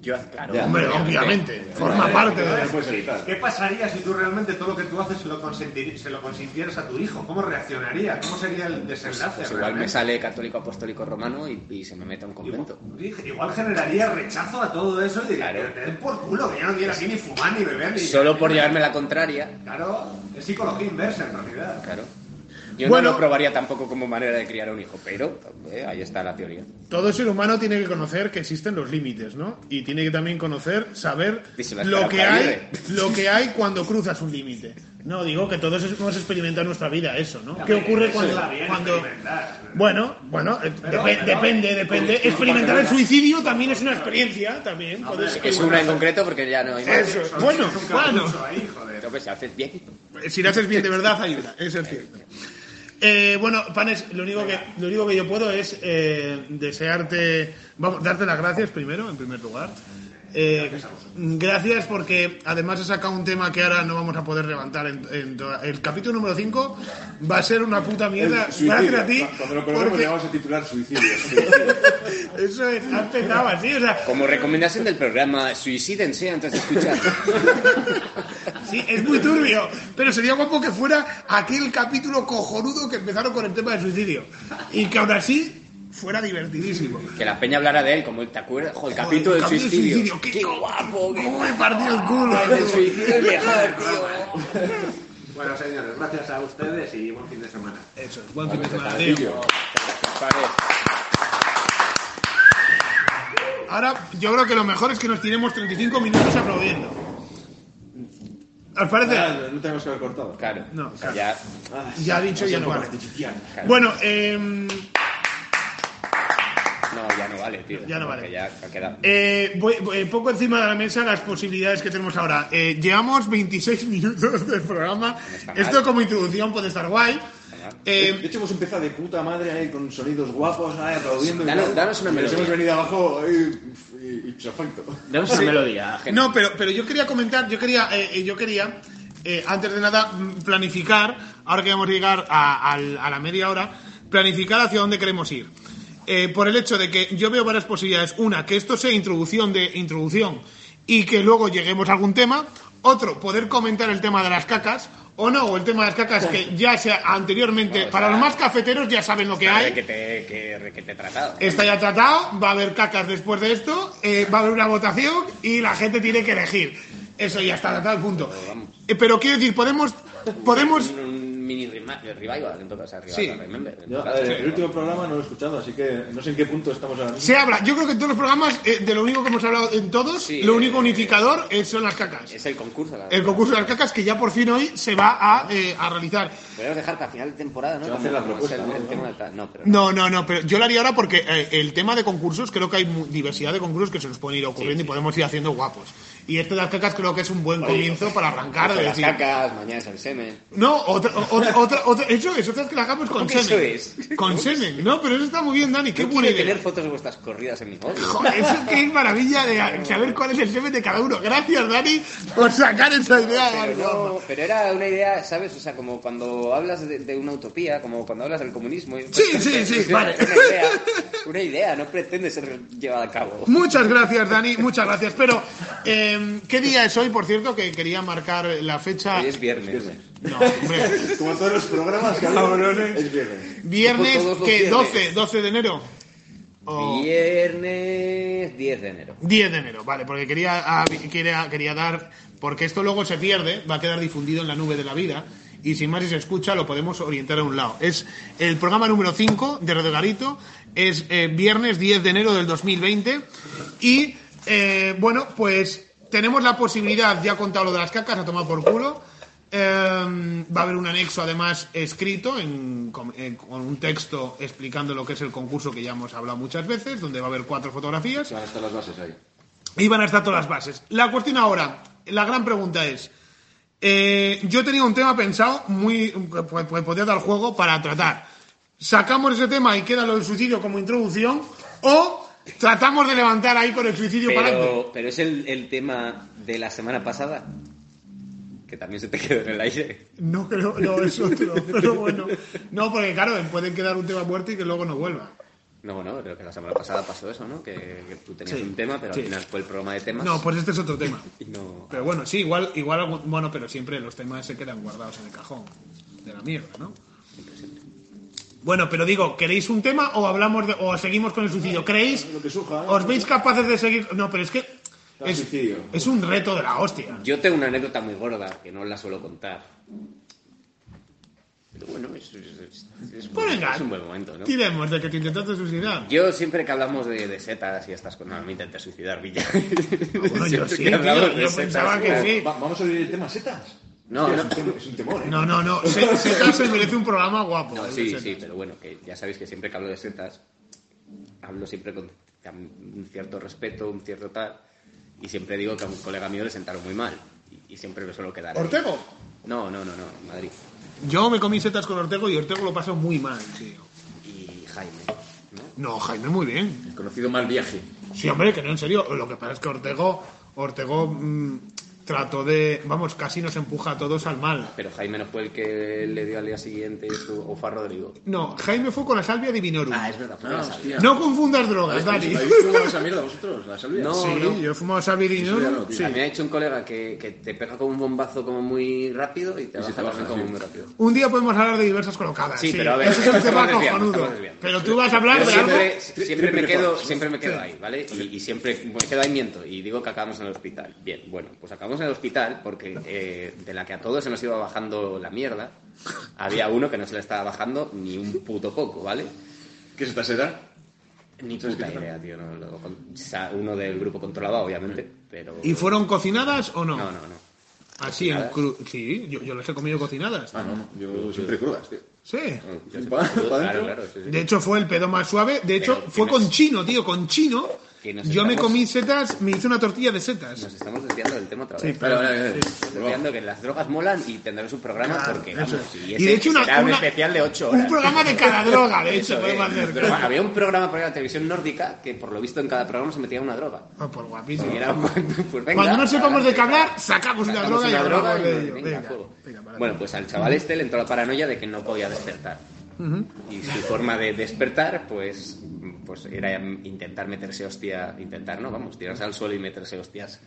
Yo, claro. Ya. Hombre, obviamente, forma parte de... puedes evitar. ¿Qué pasaría si tú realmente todo lo que tú haces se lo, consentir- se lo consintieras a tu hijo? ¿Cómo reaccionaría? ¿Cómo sería el desenlace? Pues igual me sale católico apostólico romano y, y se me mete a un convento. Igual, igual generaría rechazo a todo eso y diría, Claro. te den por culo, que yo no quiero aquí ni fumar ni beber ni... Solo por llevarme la contraria, Claro, es psicología inversa en realidad. claro. Yo Bueno. no lo probaría tampoco como manera de criar a un hijo, pero eh, ahí está la teoría. Todo ser humano tiene que conocer que existen los límites, ¿no? Y tiene que también conocer, saber lo que hay, lo que hay cuando cruzas un límite. No, digo que todos hemos experimentado en nuestra vida eso, ¿no? ¿Qué ocurre cuando, cuando experimentar. bueno, bueno, eh, Pero- depe- pero- depende, depende. Experimentar el suicidio también es una experiencia, también. Es una en concreto porque ya no hay más. Eso, bueno, bueno. cartucho ahí, joder. Entonces, si haces bien, Si lo haces bien de verdad, ayuda, eso es cierto. Eh, bueno, Panes, lo único que, lo único que yo puedo es eh, desearte, vamos, darte las gracias primero, en primer lugar. Eh, gracias porque además he sacado un tema que ahora no vamos a poder levantar. En, en toda- el capítulo número 5 va a ser una puta mierda. Suicidio. Gracias a ti. Cuando lo porque le vamos a titular suicidio. eso es, ha empezado así, o sea, Como recomendación del programa, suicídense antes de escuchar. Sí, es muy turbio, pero sería guapo que fuera aquel capítulo cojonudo que empezaron con el tema del suicidio. Y que aún así fuera divertidísimo. Que la peña hablara de él, como te acuerdas, Joder, el capítulo del Joder, suicidio. Qué, Qué guapo, qué ¿Cómo me partió el culo? El suicidio es mejor, tío. Bueno, señores, gracias a ustedes y buen fin de semana. Eso es, buen fin de semana. Ahora, yo creo que lo mejor es que nos tiremos 35 minutos aplaudiendo. ¿Os parece? Ah, no tenemos que haber cortado. Claro. No, o sea, claro. ya. Ya dicho, ya no vale. claro. Bueno, eh, No, ya no vale, tío. Ya no vale. Ya ha quedado. eh, voy- voy- poco encima de la mesa las posibilidades que tenemos ahora. Eh, llevamos 26 minutos del programa. mal. Esto como introducción puede estar guay. mal. De Eh, hecho, hemos empezado de puta madre ahí con sonidos guapos, ahí aplaudiendo. y Danos- danos una Y nos melodía. hemos venido abajo y, y perfecto. Damos una melodía, gente. No, pero, pero yo quería comentar, yo quería, eh, eh, yo quería eh, antes de nada, mm, planificar, ahora que vamos a llegar a, al- a la media hora, planificar hacia dónde queremos ir. Eh, por el hecho de que yo veo varias posibilidades. Una, que esto sea introducción de introducción y que luego lleguemos a algún tema. Otro, poder comentar el tema de las cacas. O no, o el tema de las cacas que ya sea anteriormente, para los más cafeteros ya saben lo que hay. Que te, que, que te he tratado. Está ya tratado, va a haber cacas después de esto, eh, va a haber una votación y la gente tiene que elegir. Eso ya está tratado, punto. Eh, pero quiero decir, podemos, podemos, mini revival, en todo caso. Revival, Sí. remember, en Yo, todo a caso. ver, el último programa no lo he escuchado, así que no sé en qué punto estamos ahora mismo. se habla, yo creo que en todos los programas, eh, de lo único que hemos hablado en todos, Sí, lo eh, único unificador eh, son las cacas. Es el concurso. la El concurso de las cacas que ya por fin hoy se va a, eh, a realizar. Podemos dejar para final de temporada, ¿no? Se va a Como- hacer la el- propuesta, el ¿no? tema del ta- No, pero No, no, no, pero yo lo haría ahora porque eh, el tema de concursos, creo que hay mu- diversidad de concursos que se nos pueden ir ocurriendo y podemos ir haciendo guapos. Y esto de las cacas creo que es un buen comienzo para arrancar. de las decir, cacas, mañana es el semen. No, otra, otra, otra, otra- eso es, otra es que la hagamos con ¿Cómo que semen. eso es? Con semen, no, pero eso está muy bien, Dani, qué Yo buena idea. tener fotos de vuestras corridas en mi móvil. Joder, eso que es maravilla de saber cuál es el semen de cada uno. Gracias, Dani, por sacar esa idea. Pero, no, pero era una idea, ¿sabes? O sea, como cuando hablas de, de una utopía, como cuando hablas del comunismo. y- Sí, sí, sí, es vale. Una idea, una idea, no pretende ser llevada a cabo. Muchas gracias, Dani, muchas gracias. Pero, eh, ¿qué día es hoy, por cierto? Que quería marcar la fecha. Hoy es viernes. No, hombre. Como todos los programas que hablamos, es viernes. Viernes, viernes. 12, 12 de enero. O- Viernes 10 de enero. 10 de enero, vale, porque quería, ah, quería, quería dar, porque esto luego se pierde, va a quedar difundido en la nube de la vida, y sin más si se escucha lo podemos orientar a un lado. Es el programa número 5 de Radio Garito, es eh, viernes 10 de enero del 2020, y eh, bueno, pues tenemos la posibilidad, ya he contado lo de las cacas, a tomar por culo, eh, va a haber un anexo además escrito en- con, en- con un texto explicando lo que es el concurso que ya hemos hablado muchas veces, donde va a haber cuatro fotografías. Van a estar las bases ahí. Y van a estar todas las bases. La cuestión ahora, la gran pregunta es, eh, yo tenía un tema pensado muy pues, pues, podría dar juego para tratar. ¿Sacamos ese tema y queda lo del suicidio como introducción? ¿O tratamos de levantar ahí con el suicidio para adelante? Pero, pero es el, el tema de la semana pasada, que también se te quedó en el aire. No creo, no, es otro, pero bueno. No, porque claro, pueden quedar un tema muerto y que luego no vuelva. No, bueno, creo que la semana pasada pasó eso, ¿no? Que, que tú tenías Sí, un tema, pero sí. al final fue el programa de temas. No, pues este es otro tema. No... Pero bueno, sí, igual, igual, bueno, pero siempre los temas se quedan guardados en el cajón de la mierda, ¿no? Bueno, pero digo, ¿queréis un tema o hablamos de, o seguimos con el suicidio? ¿Creéis? Lo que surja. ¿eh? ¿Os veis capaces de seguir? No, pero es que es, un reto de la hostia. Yo tengo una anécdota muy gorda que no la suelo contar. Pero bueno, es, es- es- es Pues buen- venga, es un buen momento, ¿no? tiremos de que te intentaste suicidar. Yo siempre que hablamos de, de setas y estas cosas, no, me intenté suicidar, Villa. bueno, yo Siempre sí, que tío, hablamos yo setas, pensaba que claro. sí. Va- vamos a abrir el tema setas. No, no. Es, un temor, ¿eh? No, no, no. Se, se, se merece un programa guapo. No, de sí, setas. sí, pero bueno, que ya sabéis que siempre que hablo de setas, hablo siempre con un cierto respeto, un cierto tal, y siempre digo que a un colega mío le sentaron muy mal, y, y siempre me suelo quedar. ahí. ¿Ortego? No, no, no, no, Madrid. Yo me comí setas con Ortego y Ortego lo pasó muy mal, tío. Y Jaime, ¿no? No, Jaime, muy bien. El conocido mal viaje. Sí, hombre, que no, en serio. Lo que pasa es que Ortego, Ortego mm, trató de. Vamos, casi nos empuja a todos al mal. Pero Jaime no fue el que le dio al día siguiente o fue a Rodrigo. No, Jaime fue con la salvia divinorum. Ah, es verdad, fue la salvia. No confundas drogas, Dani. ¿Habéis fumado esa mierda vosotros? ¿La salvia? No. Sí, yo he fumado salvia divinorum. no. Sí. A mí me ha dicho un colega que, que te pega como un bombazo como muy rápido y te Y baja te baja, también como muy rápido. Un día podemos hablar de diversas colocadas. Sí, pero a ver, Eso es un tema cojonudo. Pero tú vas a hablar Yo de algo. siempre, siempre me quedo, siempre me quedo ahí, ¿vale? Y, y siempre me quedo ahí miento y digo que acabamos en el hospital. Bien, bueno, pues acabamos en el hospital porque eh, de la que a todos se nos iba bajando la mierda, había uno que no se le estaba bajando ni un puto poco, ¿vale? ¿Qué es esta seda? Ni ¿Sabes puta idea, tío. No, lo- o sea, uno del grupo controlaba, obviamente, pero... ¿Y fueron cocinadas o no? No, no, no. Así en cru... Sí, yo, yo las he comido cocinadas. Ah, no, no. Yo siempre crudas, tío. Sí. Yo Pa- pa' claro, claro, sí, sí. De hecho, fue el pedo más suave. De hecho, Pero, fue ¿quién con chino, tío, con chino. Yo me comí setas, me hice una tortilla de setas. Nos estamos desviando del tema otra Sí, vez. pero- Vale, vale, vale. Estamos desviando que las drogas molan y tendremos un programa Claro, porque, vamos, y, Y ese de hecho, una- será un una- especial de 8 horas. Un programa de cada droga, de hecho, podemos hacer. Pero había un programa por la televisión nórdica que por lo visto en cada programa se metía una droga. Ah, por guapísimo. Era, pues venga, Cuando no sepamos de qué hablar, sacamos una droga y hablamos de ello. Bueno, pues al chaval este le entró la paranoia de que no podía despertar. Ujú. Y su forma de despertar, pues, pues era intentar meterse hostia, intentar, no, vamos, tirarse al suelo y meterse hostias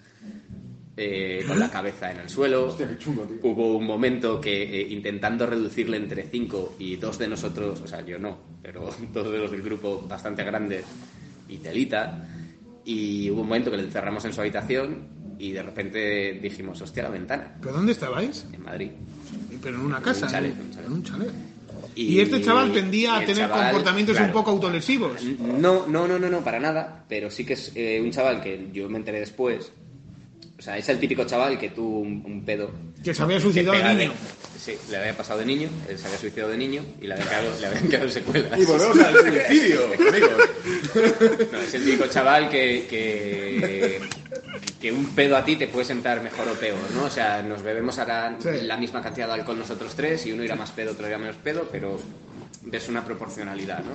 eh, con la cabeza en el suelo. Hostia, qué chungo, tío. Hubo un momento que eh, intentando reducirle entre cinco y dos de nosotros, o sea, yo no, pero dos de los del grupo bastante grandes y telita, y hubo un momento que le encerramos en su habitación y de repente dijimos, hostia, la ventana, ¿Pero dónde estabais? en Madrid. Pero en una casa. un chalet, en- un chalet. en un chalet. Y, este chaval tendía a tener chaval, comportamientos claro, un poco autolesivos. No, no, no, no, no, para nada. Pero sí que es eh, un chaval que yo me enteré después. O sea, es el típico chaval que tuvo un, un pedo. Que se había suicidado de de- niño. Sí, le había pasado de niño, él se había suicidado de niño y le habían quedado, le habían quedado secuelas. Y volvemos al suicidio, amigos. No, es el típico chaval que, que, que un pedo a ti te puede sentar mejor o peor, ¿no? O sea, nos bebemos ahora Sí. la misma cantidad de alcohol nosotros tres y uno irá más pedo, otro irá menos pedo, pero ves una proporcionalidad, ¿no?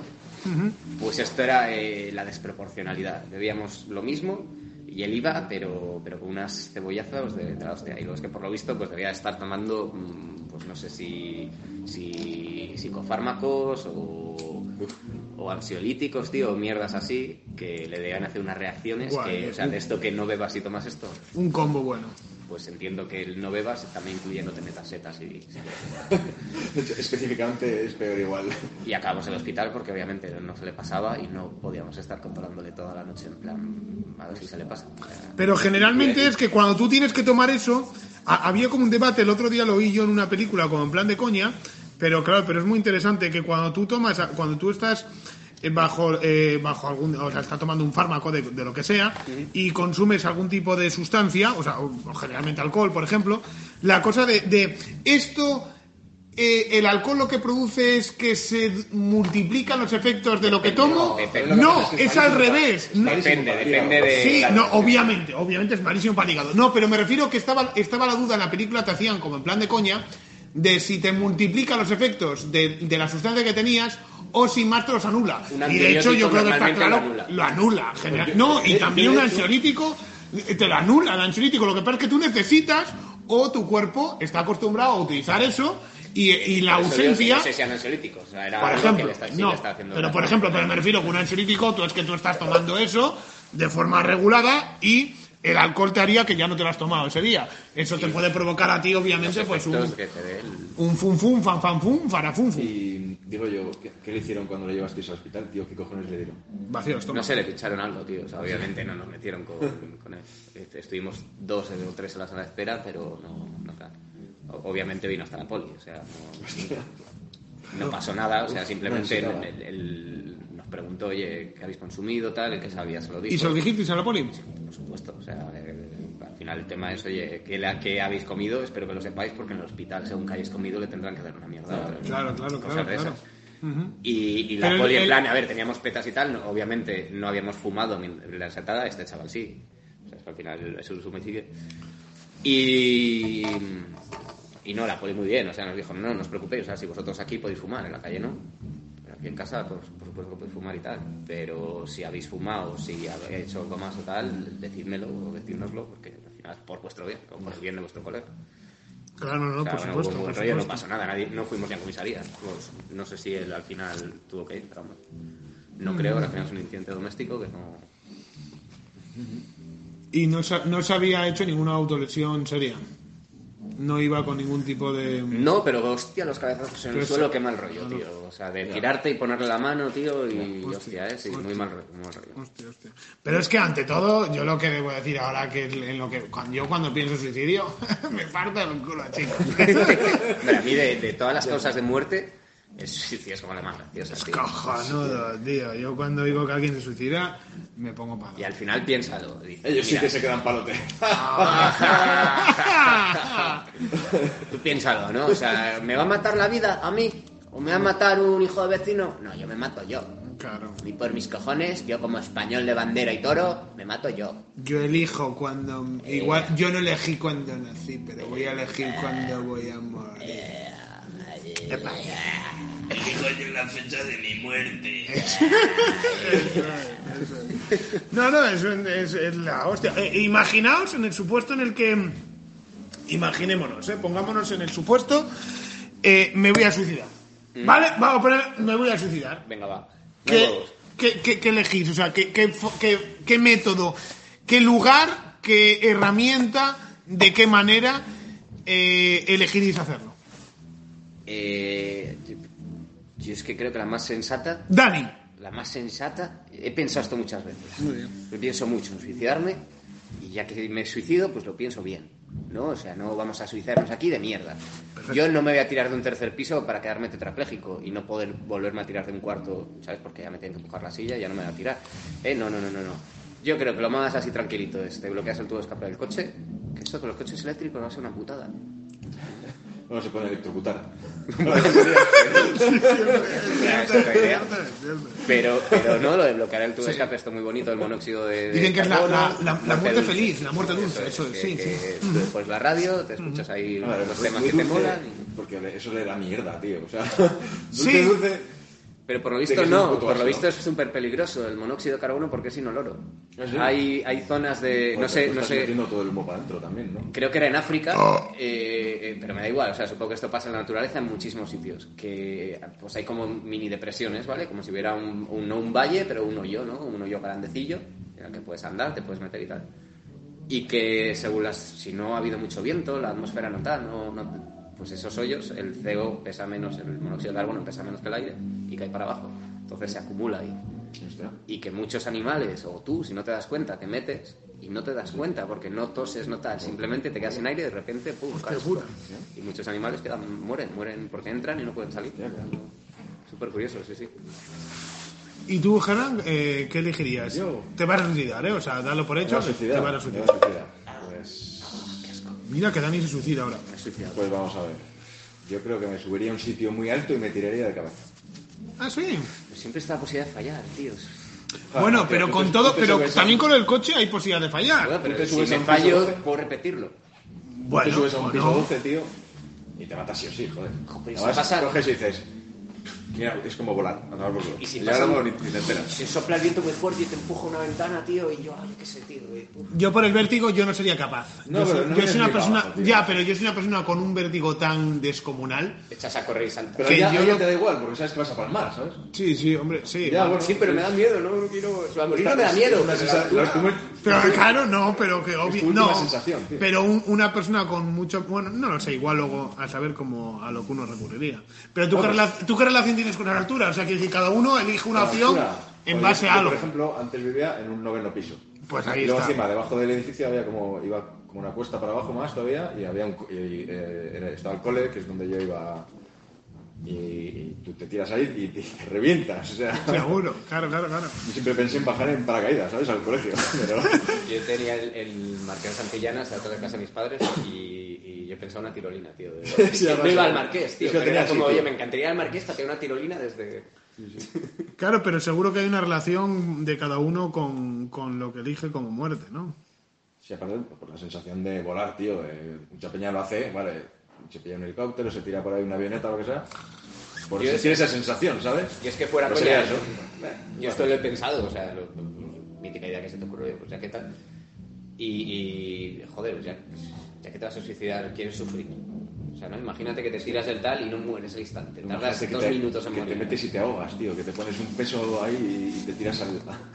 Pues esto era eh, la desproporcionalidad. Bebíamos lo mismo y él iba, pero, pero con unas cebollazos de, de la hostia. Y los que por lo visto pues debía estar tomando, mm, pues no sé si, si psicofármacos o, o ansiolíticos, tío, o mierdas así, que le debían hacer unas reacciones Guay, que, o sea, de esto que no bebas y tomas esto, Un combo bueno. Pues entiendo que el no bebas también incluye no te metas setas y... Específicamente es peor igual. Y acabamos en el hospital porque obviamente no se le pasaba y no podíamos estar controlándole toda la noche en plan, a ver si se le pasa. Pero generalmente es que cuando tú tienes que tomar eso, ha- había como un debate, el otro día lo oí yo en una película como en plan de coña, pero claro, pero es muy interesante que cuando tú tomas, cuando tú estás bajo eh, bajo algún, o sea, estás tomando un fármaco de, de lo que sea y consumes algún tipo de sustancia, o sea, o- generalmente alcohol, por ejemplo, la cosa de, de esto eh, el alcohol lo que produce es que se multiplican los efectos de lo que tomo. depende. No, es al revés. No- Depende, depende de... Sí, no, obviamente, obviamente es malísimo para el hígado. No, pero me refiero que estaba, estaba la duda en la película, te hacían como en plan de coña, de si te multiplica los efectos de, de la sustancia que tenías o si más te los anula. Y de hecho yo creo que está claro, lo anula. lo anula. general- No, y también un ansiolítico te lo anula, el ansiolítico. Lo que pasa es que tú necesitas o tu cuerpo está acostumbrado a utilizar eso y, y la ausencia... No sé si eran ansiolíticos. o sea, era Por ejemplo, que le está, sí no, le está haciendo pero por ejemplo, pero me refiero que un ansiolítico, tú es que tú estás tomando eso de forma regulada y el alcohol te haría que ya no te lo has tomado ese día. Eso te puede provocar a ti, obviamente, pues un, el- un fum fum, fan fan fum, farafum fum. Y digo yo, ¿qué, qué le hicieron cuando lo llevasteis al hospital, tío? ¿Qué cojones le dieron? Vacío el estómago. No sé, le pincharon algo, tío. O sea, obviamente no nos metieron con, con él. Este, Estuvimos dos o tres en la sala de espera, pero no, no tal. O- Obviamente vino hasta la poli, o sea, no, no pasó nada. O sea, simplemente nos preguntó, oye, ¿qué habéis consumido? Tal, el que sabía se lo dijo. ¿Y se lo dijisteis a la poli? Por supuesto, o sea, eh, al final el tema es, oye, ¿qué, la, qué habéis comido? Espero que lo sepáis, porque en el hospital, según que hayáis comido, le tendrán que dar una mierda. Claro, claro, Cosas claro, de claro. esas. Y, y la Pero el- poli en plan, a ver, teníamos petas y tal, no- obviamente no habíamos fumado en la ensatada, este chaval sí. O sea, es que al final es un homicidio. Y... Y no, la poli muy bien, o sea, nos dijo, no, no os preocupéis, o sea, si vosotros aquí podéis fumar, en la calle no. En casa, pues, por supuesto que podéis fumar y tal. Pero si habéis fumado, si habéis hecho algo más o tal, decídmelo o decírnoslo, porque al final es por vuestro bien, o por el bien de vuestro colega. Claro, no, no, O sea, por bueno, supuesto. por rollo, no supuesto. pasó nada, nadie, no fuimos ni a comisaría. Pues, no sé si él al final tuvo que ir, pero vamos. No creo, que al final es un incidente doméstico que no... Y no, se- no se había hecho ninguna autolesión seria. No iba con ningún tipo de... No, pero hostia, los cabezazos en el suelo, qué mal rollo, tío. O sea, de girarte y ponerle la mano, tío, y hostia, eh, sí, muy mal rollo, muy mal rollo. Hostia, hostia. Pero es que ante todo, yo lo que debo decir ahora que en lo que cuando yo cuando pienso en suicidio me parto el culo, chicos. Pero a mí de, de todas las causas de muerte, el suicidio es como la más graciosa, tío. Cojonudo, tío. Yo cuando digo que alguien se suicida me pongo para. Y al final piénsalo. dices, Ellos sí mira, que se quedan palote. Tú piénsalo, ¿no? O sea, ¿me va a matar la vida a mí? ¿O me va a matar un hijo de vecino? No, yo me mato yo. Claro. Y por mis cojones, yo como español de bandera y toro, me mato yo. Yo elijo cuando. Igual, yo no elegí cuando nací, pero voy a elegir cuando voy a morir. Epa. No, no, es, es- es la hostia. Eh, imaginaos en el supuesto en el que. Imaginémonos, eh, pongámonos en el supuesto. eh, me voy a suicidar. ¿Vale? Vamos a poner. Me voy a suicidar. Venga, va. ¿Qué, qué, qué- qué elegís? O sea, ¿qué, qué, qué- qué método, qué lugar, qué herramienta, de qué manera eh, elegiréis hacerlo? Eh, yo, es que creo que la más sensata, Dani. la más sensata, he pensado esto muchas veces. Lo pienso mucho en suicidarme y ya que me suicido, pues lo pienso bien. ¿No? O sea, no vamos a suicidarnos aquí de mierda. Yo no me voy a tirar de un tercer piso para quedarme tetrapléjico y no poder volverme a tirar de un cuarto, ¿sabes? Porque ya me tienen que empujar la silla y ya no me voy a tirar. Eh, no, no, no, no, no. Yo creo que lo más así tranquilito es te bloqueas el tubo de escape del coche, que esto con los coches eléctricos va a ser una putada. No se puede electrocutar. Pero, pero no, lo de bloquear el tubo de escape, esto muy bonito, el monóxido de. de Dicen que es la, carbono, la- la- la muerte dulce. feliz, la muerte dulce, eso es, sí, que sí. tú pones la radio, te escuchas ahí los temas que te molan. Porque eso le da mierda, tío. O sea, Sí. dulce, dulce. Pero por lo visto no, por lo visto es súper peligroso el monóxido de carbono porque es inoloro. ¿Ah, sí? Hay, hay zonas de. No Pues sé, tú no sé. todo el humo para adentro también, ¿no? Creo que era en África, eh, eh, pero me da igual, o sea, supongo que esto pasa en la naturaleza en muchísimos sitios, que pues hay como mini depresiones, ¿vale? Como si hubiera un, un- no un valle, pero un hoyo, ¿no? Un hoyo grandecillo, en el que puedes andar, te puedes meter y tal. Y que según las, si no ha habido mucho viento, la atmósfera no tal, no, no- pues esos hoyos, el CO pesa menos, el monóxido de carbono pesa menos que el aire y cae para abajo. Entonces se acumula ahí Hostia. y que muchos animales, o tú, si no te das cuenta, te metes y no te das cuenta porque no toses, no tal, simplemente te quedas sin aire y de repente, ¡pum! puta. Y muchos animales quedan, mueren, mueren porque entran y no pueden salir. Súper curioso, sí, sí. ¿Y tú, Gerard, eh, qué elegirías? Yo. Te vas a suicidar, ¿eh? O sea, dalo por hecho. a suicidar. Te vas a suicidar. Pues, Mira que Dani se suicida ahora. Me pues vamos a ver. Yo creo que me subiría a un sitio muy alto y me tiraría de cabeza. Ah, sí. Pero siempre está la posibilidad de fallar, tíos. Bueno, Ah, pero tú con te- todo, pero también con el coche hay posibilidad de fallar. Bueno, pero te si me fallo, doce. puedo repetirlo. Bueno, te subes a un piso bueno. 12, tío, y te matas sí o sí, joder. Joder, Además, pasa- coges y dices, mira, es como volar, a tomar por. Y si ya pasa luego un- ni, ni te enteras. Si sopla el viento muy fuerte y te empuja una ventana, tío, y yo, ay, qué sé, tío. y, uf. Yo por el vértigo yo no sería capaz. No, yo soy, no yo eres soy una persona, tío. ya, pero yo soy una persona con un vértigo tan descomunal. Te echas a correr y saltas. Pero que ya, yo ya lo- te da igual, porque sabes que vas a palmar, ¿sabes? Sí, sí, hombre, sí. Ya, bueno, Sí, pero me da miedo, no, no quiero... Morir no me da miedo. Una pero la altura- claro, no, pero que obvio. última No, sensación, tío. pero un- una persona con mucho. Bueno, no lo sé, igual luego a saber cómo a lo que uno recurriría. Pero ¿tú, qué, Bueno. rela- ¿tú qué relación tienes con la altura? O sea, que si cada uno elige una opción en Pues base a yo, algo. Por ejemplo, antes vivía en un noveno piso. Pues ahí y luego está. encima, debajo del edificio había como, iba como una cuesta para abajo más todavía y había un, y, eh, estaba el cole, que es donde yo iba y, y tú te tiras ahí y te revientas. O sea, Seguro, claro, claro, claro. yo siempre pensé en bajar en paracaídas, ¿sabes? Al colegio. Pero, Yo tenía el, el Marqués Santillanas, detrás de casa de mis padres, y, y yo pensaba una tirolina, tío. de- Sí, no iba al. Marqués, tío. Es que pero tenía era como, oye, me encantaría al Marqués tener una tirolina desde... Claro, pero seguro que hay una relación de cada uno con, con lo que elige como muerte, ¿no? sí, aparte por la sensación de volar, tío. de- mucha peña lo hace, vale. se pilla un helicóptero, se tira por ahí una avioneta o lo que sea. Por tiene esa sensación, ¿sabes? Y es que fuera Pues coña, eso. Yo esto lo he pensado, o sea, lo, lo- mítica idea que se te ocurrió, pues ya que tal. Y, y, joder, ya, ya que te vas a suicidar, quieres sufrir. Sea, ¿no? Imagínate que te tiras del tal y no mueres al instante. Tardas dos te, minutos en que morir. te metes y te ahogas, tío, que te pones un peso ahí y te tiras al,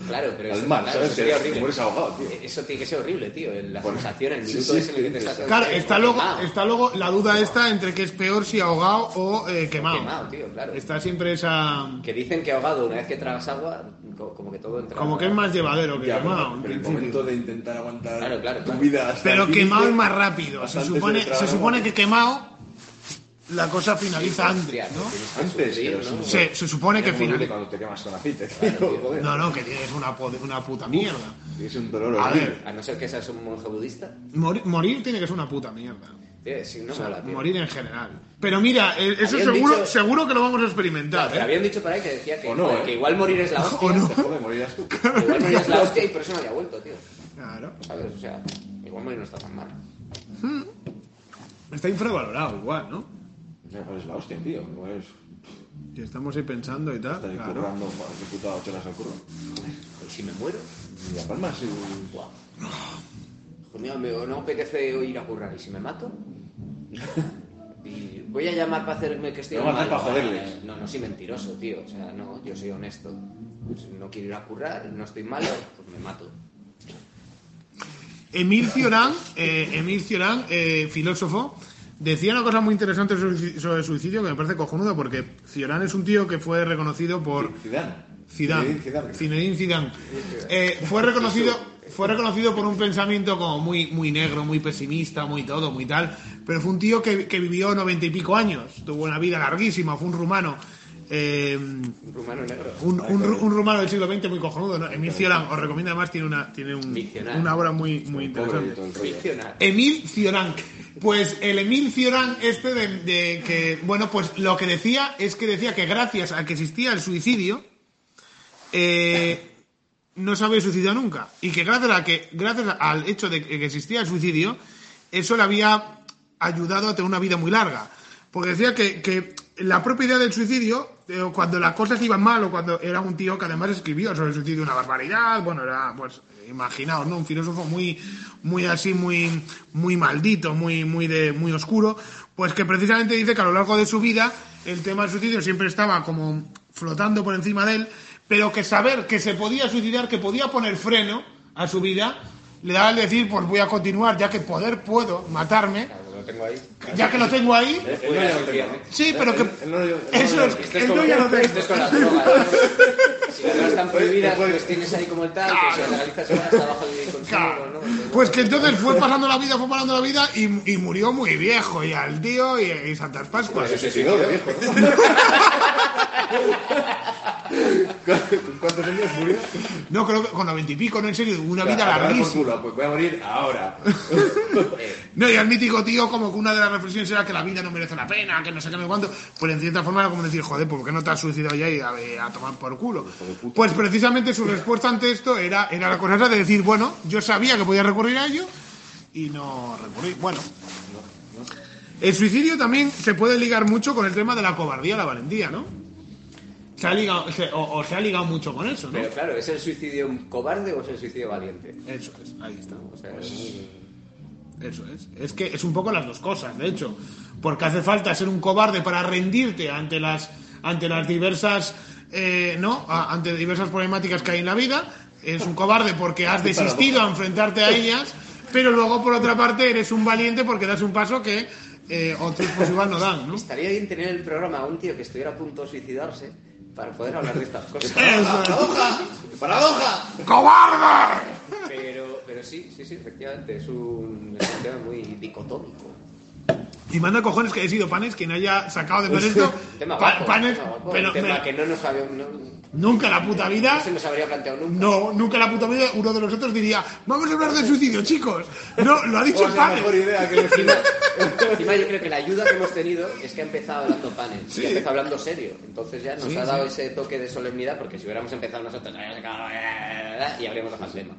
Claro, pero al eso, mar, claro, ¿sabes? eso sería horrible. te mueres ahogado, tío. Eso tiene que ser horrible, tío. La Bueno, sensación, el sí, minuto sí, ese en el que te sí, estás... Claro, está luego, está luego la duda esta entre que es peor si ahogado o eh, quemado. Quemado, tío, claro. Está siempre esa... Que dicen que ahogado, una vez que tragas agua, co- como que todo entra... Como que es más llevadero que Ya, quemado. pero, el momento de intentar aguantar Claro, claro, tu vida hasta Pero el quemado es más rápido. Se supone, se supone que quemado la cosa finaliza Hostia, antes, ¿no? Antes, pero ¿no? sí. Se, se supone que finaliza. cuando te quemas con aceite, Claro, tío, tío. joder. No, no, que tienes una, una puta mierda. Es un dolor A ver. A no ser que seas un monje budista. Morir, morir tiene que ser una puta mierda. Tío, sí, no O sea, mola, tío. morir en general. Pero mira, eh, eso seguro, dicho- seguro que lo vamos a Claro, experimentar. pero ¿eh? habían dicho por ahí que decía que, no, joder, ¿eh? que igual morir es la hostia. O no. Joder, morirás tú. que Igual morir es la hostia y por eso no había vuelto, tío. Claro. ¿Sabes? O sea, igual morir no está tan mal. Está infravalorado igual, ¿no? Es la hostia, tío. Pues, Y estamos ahí pensando y tal. estás ahí Claro. currando, putada ocho horas al curro. ¿Y si me muero? Y a palmas y... Buah. Pues mira, me, no apetece ir a currar. ¿Y si me mato? Y voy a llamar para hacerme que estoy Lo vamos a hacer mal. para joderles. No, no soy mentiroso, tío. O sea, no, yo soy honesto. Pues no quiero ir a currar, no estoy malo, pues me mato. Emil Cioran, eh, Emil Cioran, eh, filósofo, decía una cosa muy interesante sobre el suicidio que me parece cojonuda porque Cioran es un tío que fue reconocido por Zidane. Zidane, Zinedine Zidane. Zidane. Eh, fue reconocido, fue reconocido por un pensamiento como muy, muy negro, muy pesimista, muy todo, muy tal. Pero fue un tío que, que vivió noventa y pico años, tuvo una vida larguísima, fue un rumano. eh, Un rumano negro. un, un un rumano del siglo XX muy cojonudo, ¿no? Emil Cioran, os recomiendo además, tiene una, tiene un- una obra muy, muy interesante. Emil Cioran. Pues el Emil Cioran, este de, que, bueno, pues lo que decía es que decía que gracias a que existía el suicidio, eh, no se había suicidado nunca. Y que gracias, a que, gracias al hecho de que existía el suicidio, eso le había ayudado a tener una vida muy larga. Porque decía que, que la propia idea del suicidio, eh, cuando las cosas iban mal o cuando era un tío que además escribió sobre el suicidio una barbaridad, bueno, era, pues, imaginaos, ¿no? Un filósofo muy, muy así, muy, muy maldito, muy, muy, de, muy oscuro, pues que precisamente dice que a lo largo de su vida el tema del suicidio siempre estaba como flotando por encima de él, pero que saber que se podía suicidar, que podía poner freno a su vida, le daba el decir, pues voy a continuar, ya que poder puedo matarme, tengo ahí. ya que lo tengo ahí. Él no ya lo tengo. Sí, pero que... Eso es, no ya lo esto tengo. es con las drogas. ¿no? Si las drogas están prohibidas, pues tienes ahí como el tal, que si hasta abajo el consumo, Claro. ¿no? Pues que entonces fue pasando la vida, fue pasando la vida y, y murió muy viejo, y al tío y, y Santas Pascuas. Se suicidó de viejo, ¿no? ¿Con cuántos años murió? No, creo que con noventa y pico, no en serio, una vida larguísima. culo, Pues voy a morir ahora. No, y al mítico tío, como que una de las reflexiones era que la vida no merece la pena, que no sé qué, no cuánto. Pues en cierta forma era como decir, joder, ¿por qué no te has suicidado ya y a, a tomar por culo? Pues precisamente su respuesta ante esto era, era la cosa de decir, bueno, yo sabía que podía recurrir a ello y no recurrí. Bueno. El suicidio también se puede ligar mucho con el tema de la cobardía, la valentía, ¿no? Se ha ligado, se- o, o se ha ligado mucho con eso, ¿no? Pero claro, ¿es el suicidio cobarde o es el suicidio valiente? Eso es, ahí está. O sea, es muy- Eso es. Es que es un poco las dos cosas, de hecho. Porque hace falta ser un cobarde para rendirte ante las, ante las diversas, eh, ¿no? Ante diversas problemáticas que hay en la vida. Es un cobarde porque has desistido a enfrentarte a ellas. Pero luego, por otra parte, eres un valiente porque das un paso que eh, otros pues igual no dan, ¿no? Estaría bien tener el programa a un tío que estuviera a punto de suicidarse para poder hablar de estas cosas. ¡Paradoja! es. ¡Cobarde! Pero, pero sí, sí, sí, efectivamente, es un, es un tema muy dicotómico. Y manda cojones que he sido Panes quien haya sacado de ver esto. Un tema Pa- Panes, tema guapo, pero tema que no nos había, no, nunca en la puta vida no se nos habría planteado nunca. No, nunca la puta vida uno de nosotros diría, vamos a hablar del suicidio, chicos. No, lo ha dicho ¿Cuál es la Panes. mejor idea que Encima, encima yo creo que la ayuda que hemos tenido es que ha empezado hablando panes y ha empezado hablando serio. Entonces ya nos Sí, ha dado sí. ese toque de solemnidad porque si hubiéramos empezado nosotros y habríamos dejado el tema.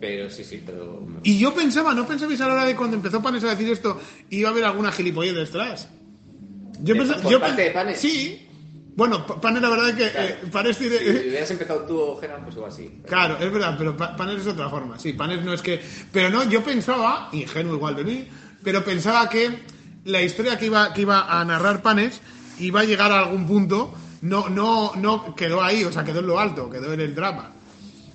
Pero sí, sí, pero... Y yo pensaba, ¿no pensabais a la hora de cuando empezó Panes a decir esto, iba a haber alguna gilipollez detrás? Yo ¿De- pensaba, yo parte de Panes? Sí. Bueno, Pa- Panes la verdad es que Claro. eh, Panes tiene... Si hubieras empezado tú o Geran, pues igual sí. Claro, es verdad, pero Pa- Panes es otra forma. Sí, Panes no es que. Pero no, yo pensaba, ingenuo igual de mí, pero pensaba que la historia que iba, que iba a narrar Panes iba a llegar a algún punto. No, no, no quedó ahí, o sea, quedó en lo alto, quedó en el drama.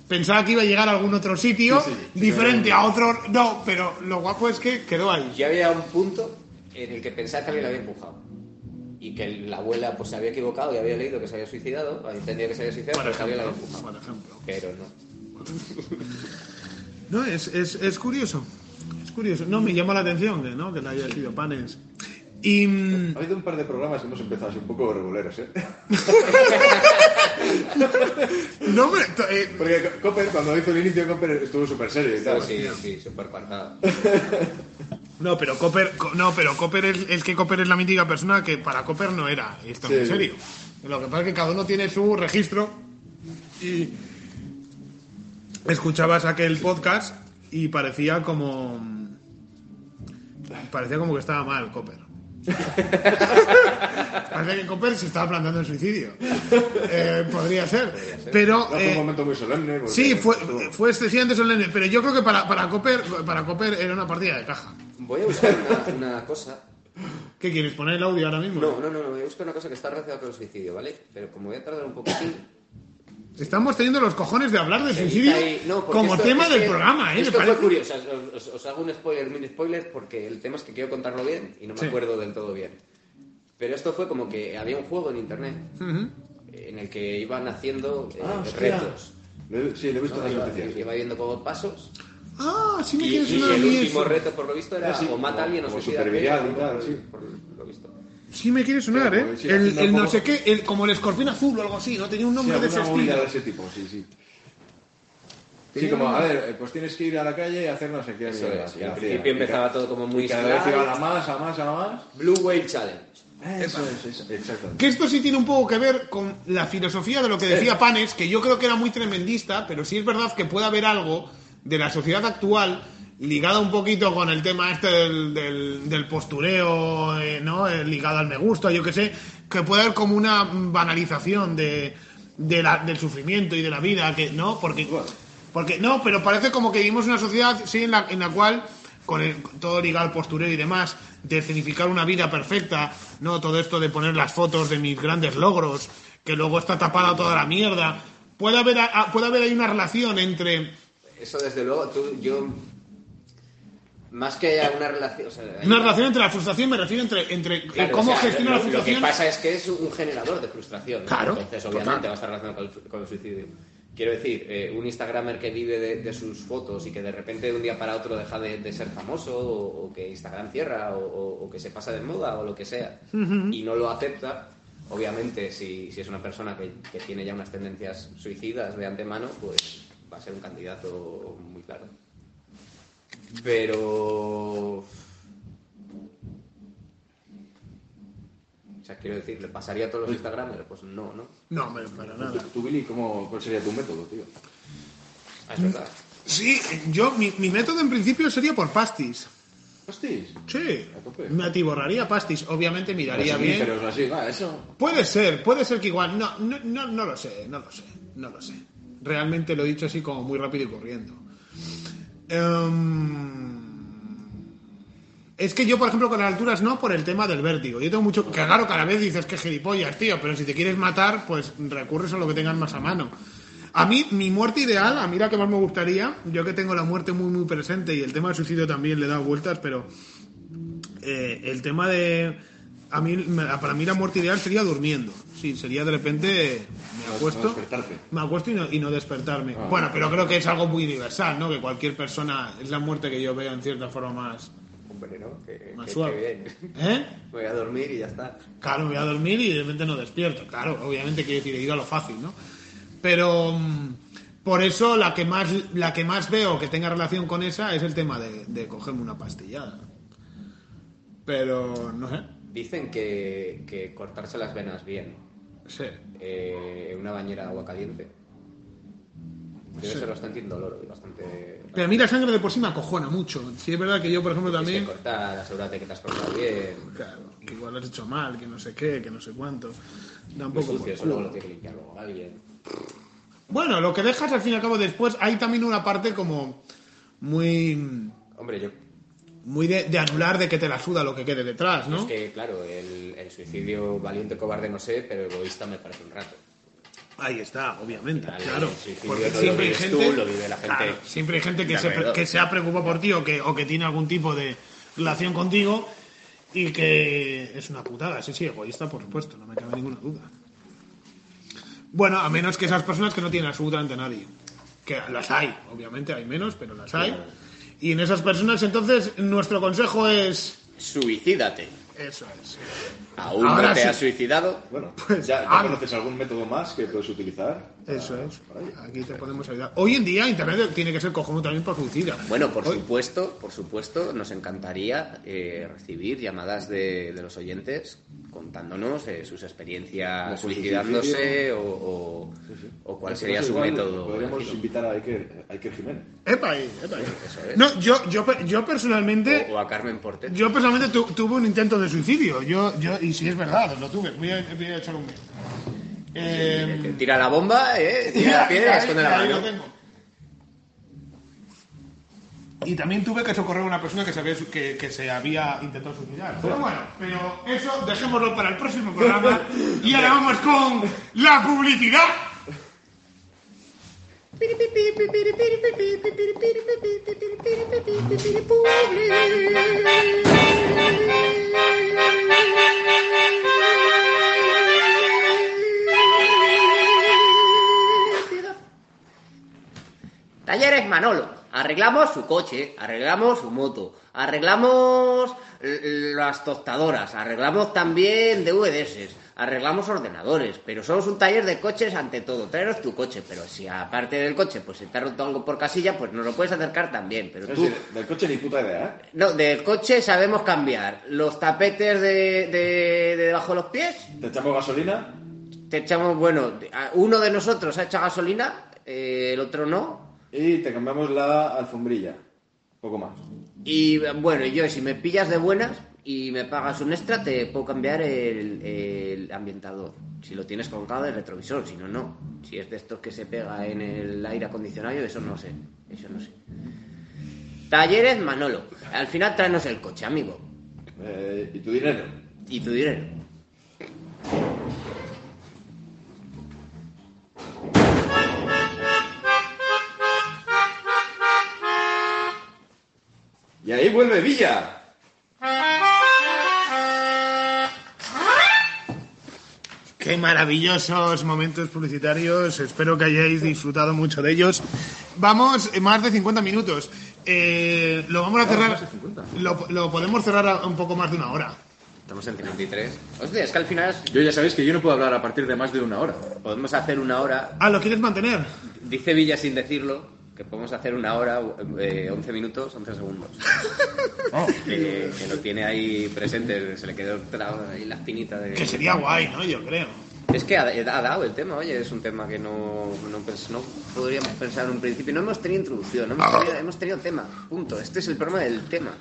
Pensaba que iba a llegar a algún otro sitio Sí, sí, sí, diferente a otro. No, pero lo guapo es que quedó ahí. Yo había un punto en el que pensaba que alguien había empujado. Y que la abuela pues se había equivocado y había leído que se había suicidado, entendía que se había suicidado, Por pero que alguien la había ejemplo, empujado. por ejemplo. Pero no. No, es, es, es curioso. Es curioso. No, me llama la atención que, ¿no? que le haya sido Panes. Y. mm, Ha habido un par de programas que hemos empezado así un poco reguleros, ¿eh? No eh, Porque Copper, cuando hizo el inicio, Copper estuvo súper serio y tal. Sí, sí, súper. No, pero Copper, co- no, pero Copper es, es que Copper es la mítica persona que para Copper no era esto Sí. en serio. Lo que pasa es que cada uno tiene su registro y escuchabas aquel podcast y parecía como parecía como que estaba mal Copper. Parece que Copper se estaba planteando el suicidio. Eh, podría ser, pero Fue eh, un momento muy solemne. sí fue fue excesivamente solemne, pero yo creo que para para Copper para Copper era una partida de caja. Voy a buscar una, una cosa. ¿Qué quieres poner el audio ahora mismo? No, no, no, no, voy a buscar una cosa que está relacionada con el suicidio, ¿vale? Pero como voy a tardar un poquitín. Estamos teniendo los cojones de hablar de suicidio ahí- no, como esto- tema es del que programa, ¿eh? Esto fue curioso. Os, os- hago un spoiler, mini spoiler, porque el tema es que quiero contarlo bien y no me Sí. acuerdo del todo bien. Pero esto fue como que había un juego en internet Ujú. en el que iban haciendo eh, Ah, retos. Sí, le he visto ¿no? Iba, iba viendo como pasos. Ah, sí me Y, quieres y a el último eso. reto, por lo visto, era Ah, sí, o mata a alguien o como suicida supervivial y por- sí. por lo visto. Sí me quiere sonar, Pero, ¿eh? sí, el el no sé qué, el- como el escorpión azul o algo así, ¿no? Tenía un Sí, nombre de ese estilo. de ese tipo, sí, sí. Sí, como, a ver, eh, pues tienes que ir a la calle y hacer no sé qué. Eso es, al principio empezaba todo como muy Y cada vez slide. iba a más, a más, a más. Blue Whale Challenge. Eso es, eso, exactamente. Que esto sí tiene un poco que ver con la filosofía de lo que decía Panes, que yo creo que era muy tremendista, pero sí es verdad que puede haber algo de la sociedad actual ligada un poquito con el tema este del, del- del postureo, eh, ¿no? Eh, ligado al me gusta, yo qué sé, que puede haber como una banalización de, de la- del sufrimiento y de la vida, que no, porque, porque no, pero parece como que vivimos una sociedad sí en la, en la cual con el- todo ligado al postureo y demás, de escenificar una vida perfecta, no todo esto de poner las fotos de mis grandes logros, que luego está tapada toda la mierda. Puede haber, a- puede haber ahí una relación entre Eso desde luego, tú, yo... Más que haya una relación... o sea, hay- una relación entre la frustración, me refiero entre, entre eh, Claro, cómo o sea, gestiona lo, la lo que frustración. pasa es que es un generador de frustración. ¿no? Claro, Entonces, total. obviamente, va a estar relacionado con el, con el suicidio. Quiero decir, eh, un Instagramer que vive de, de sus fotos y que de repente de un día para otro deja de, de ser famoso, o, o que Instagram cierra, o, o- que se pasa de moda, o lo que sea, y no lo acepta, obviamente, si, si es una persona que, que tiene ya unas tendencias suicidas de antemano, pues va a ser un candidato muy claro. Pero... O sea, quiero decir, ¿le pasaría a todos los Instagramers? Pues no, ¿no? No, hombre, para nada. Tú, Billy, ¿cómo, ¿cuál sería tu método, tío? Ah, es verdad. Sí, yo, mi, mi método en principio sería por pastis. Hostis. Sí, A tope. me atiborraría pastis. Obviamente miraría bien. Pero así, va, eso. Puede ser, puede ser que igual. No, no, no, no lo sé, no lo sé, no lo sé. Realmente lo he dicho así como muy rápido y corriendo. Em, es que yo, por ejemplo, con las alturas no, por el tema del vértigo. Yo tengo mucho. Que claro, cada vez dices que gilipollas, tío, pero si te quieres matar, pues recurres a lo que tengas más a mano. A mí, mi muerte ideal, a mí la que más me gustaría, yo que tengo la muerte muy, muy presente y el tema del suicidio también le dado vueltas, pero eh, el tema de a mí me- para mí la muerte ideal sería durmiendo sí sería de repente me No- acuesto no despertarte. me acuesto y no, y no despertarme Ah. bueno pero creo que es algo muy universal no que cualquier persona es la muerte que yo veo en cierta forma más Hombre, ¿no? Que, más que- suave que bien. ¿eh? Voy a dormir y ya está. claro me voy a dormir y de repente no despierto claro obviamente quiere decir he ido a lo fácil no pero mm, por eso la que más la que más veo que tenga relación con esa es el tema de, de cogerme una pastillada pero no sé Dicen que, que cortarse las venas bien, sí eh, en una bañera de agua caliente, Debe ser bastante indoloro y bastante... Pero a mí la sangre de por sí me acojona mucho. Sí, es verdad que yo, por ejemplo, también. se corta, asegúrate que te has cortado bien. Claro, que igual lo has hecho mal, que no sé qué, que no sé cuánto. Da un Muy poco sucio, eso luego lo tiene que limpiar luego alguien. Bueno, lo que dejas al fin y al cabo después, hay también una parte como muy. Hombre, yo... muy de, de anular de que te la suda lo que quede detrás, ¿no? Es que, claro, el, el suicidio valiente, cobarde, no sé, pero egoísta me parece un rato. Ahí está, obviamente, claro. Porque no lo siempre hay gente, tú, lo vive la gente claro, siempre hay gente que se, que se ha preocupado por ti o que, o que tiene algún tipo de relación contigo y que es una putada. Sí, sí, egoísta, por supuesto, no me cabe ninguna duda. Bueno, a menos que esas personas que no tienen absolutamente nadie. Que las hay, obviamente hay menos, pero las hay. Y en esas personas, entonces, nuestro consejo es. Suicídate. Eso es. ¿Aún Ahora no te sí. has suicidado? Bueno, Pues, ya, ya ah, conoces algún método más que puedes utilizar. Eso es. Aquí te podemos ayudar. Hoy en día, Internet tiene que ser cojonudo también para suicida. Bueno, por Hoy- supuesto, por supuesto, nos encantaría eh, recibir llamadas de, de los oyentes contándonos eh, sus experiencias su suicidándose o, o- o cuál En este sería su igual, método. Podríamos invitar a Iker, a Iker Jiménez. Epa ahí, epa ahí. Eso es. No, yo, yo, pe- yo personalmente, O, o a Carmen Portet. yo personalmente tu- tuve un intento de suicidio. Yo, yo, y si es verdad, lo tuve. Voy a, voy a echar un eh, Que Tira la bomba, eh, tira la piedra esconde la mano. tengo. Y también tuve que socorrer a una persona que se había, que, que se había intentado suicidar. Pero bueno, pero eso dejémoslo para el próximo programa. Y ahora vamos con la publicidad. Talleres Manolo. Arreglamos su coche, arreglamos su moto, arreglamos las tostadoras, arreglamos también DVDs, arreglamos ordenadores, pero somos un taller de coches ante todo. Traeros tu coche, pero si aparte del coche pues se te ha roto algo por casilla, pues nos lo puedes acercar también. Pero tú, decir, del coche ni puta idea, ¿eh? no, del coche sabemos cambiar los tapetes de, de- de debajo de los pies, Te echamos gasolina, te echamos, bueno, uno de nosotros ha hecho gasolina, eh, el otro no, y te cambiamos la alfombrilla. Poco más. Y bueno, yo si me pillas de buenas y me pagas un extra, te puedo cambiar el, el ambientador. Si lo tienes colgado el retrovisor, si no, no. Si es de estos que se pega en el aire acondicionado, eso no sé. Eso no sé. Talleres Manolo. Al final tráenos el coche, amigo. Eh, ¿Y tu dinero? Y tu dinero. Y ahí vuelve Villa. Qué maravillosos momentos publicitarios. Espero que hayáis disfrutado mucho de ellos. Vamos, eh, más de 50 minutos. Eh, lo vamos a cerrar. Lo, lo podemos cerrar a un poco más de una hora. Estamos en 53. Hostia, es que al final Yo ya sabéis que yo no puedo hablar a partir de más de una hora. podemos hacer una hora. Ah, ¿lo quieres mantener? Dice Villa sin decirlo que podemos hacer una hora, eh, 11 minutos, 11 segundos. que, que lo tiene ahí presente, se le quedó ahí la espinita de... Que sería guay, ¿no? Yo creo. Es que ha, ha dado el tema, oye, es un tema que no, no, pens- no podríamos pensar en un principio. No hemos tenido introducción, no hemos tenido, hemos tenido tema, punto. Este es el problema del tema,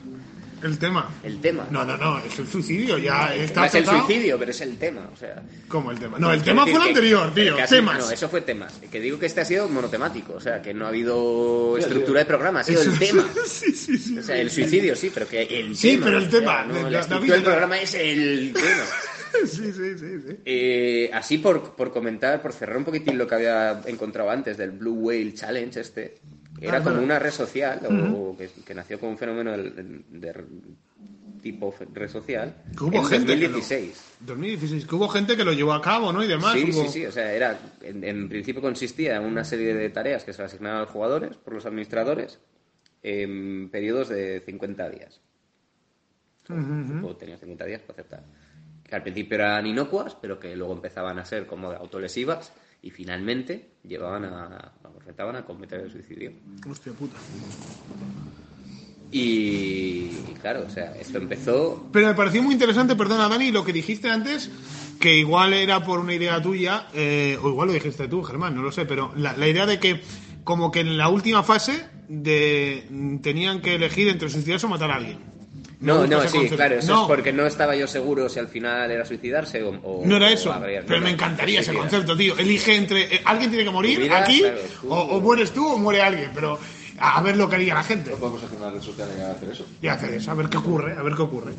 El tema. el tema. No, no, no, es el suicidio, ya no está es el tratado. suicidio, pero es el tema, o sea... ¿Cómo el tema? No, el tema fue el anterior, tío. Temas. No, eso fue temas. Que digo que este ha sido monotemático, o sea, que no ha habido Sí, estructura sí. de programa, ha sido Eso- el tema. sí, sí, sí. O sea, el suicidio sí, pero que el Sí, tema. pero el o sea, tema, no, la estructura del programa es el tema. Sí, sí, sí, sí. Eh, así por, por comentar, por cerrar un poquitín lo que había encontrado antes del Blue Whale Challenge este, era Ajá. como una red social, o, o que, que nació como un fenómeno de, de tipo fe- red social, Que hubo en gente que lo- 2016. 2016, que hubo gente que lo llevó a cabo, ¿no? Y demás. Sí, hubo- sí, sí, o sea, era, en, en principio consistía en una serie de tareas que se asignaban a los jugadores por los administradores en periodos de 50 días. Ujú, ujú. El juego tenía 50 días para aceptar. Que al principio eran inocuas, pero que luego empezaban a ser como autolesivas y finalmente llevaban a, vamos, retaban a cometer el suicidio. Hostia puta. Y, y claro, o sea, esto empezó Pero me pareció muy interesante, perdona Dani, lo que dijiste antes, que igual era por una idea tuya, eh, o igual lo dijiste tú, Germán, no lo sé, pero la, la idea de que como que en la última fase de tenían que elegir entre suicidarse o matar a alguien. No, no, sí, concepto. claro, eso No, es porque no estaba yo seguro si al final era suicidarse o... o- No era o eso, habría- pero no, me no, encantaría ese concepto, tío. Elige entre. eh, alguien tiene que morir aquí, claro, tú- o, o mueres tú o muere alguien, pero a, a ver lo que haría la gente. No podemos hacer una red social y hacer eso. Y hacer eso, a ver qué ocurre, a ver qué ocurre.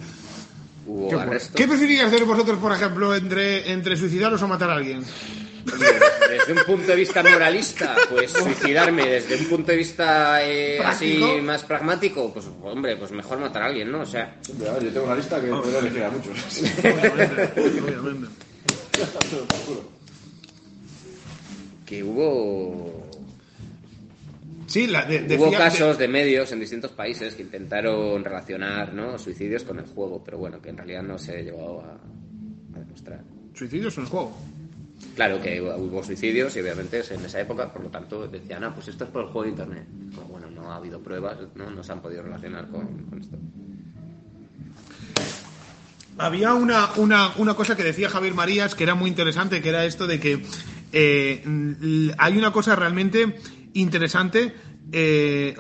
¿Qué, ocurre? ¿Qué preferiríais hacer vosotros, por ejemplo, entre, entre suicidaros o matar a alguien? Desde un punto de vista moralista, pues suicidarme. Desde un punto de vista eh, así más pragmático, pues hombre, pues mejor matar a alguien, ¿no? O sea, yo tengo una lista que puedo elegir a muchos. Obviamente, obviamente. que hubo Sí, la, de, hubo decía- casos de medios en distintos países que intentaron relacionar ¿no? suicidios con el juego, pero bueno, que en realidad no se llegó a, a demostrar. de- suicidios en el juego. Claro que hubo suicidios y obviamente en esa época, por lo tanto decían, ah, pues esto es por el juego de internet. Pero bueno, no ha habido pruebas, no, no se han podido relacionar con, esto. Había una, una, una cosa que decía Javier Marías que era muy interesante, que era esto de que eh, hay una cosa realmente interesante, eh,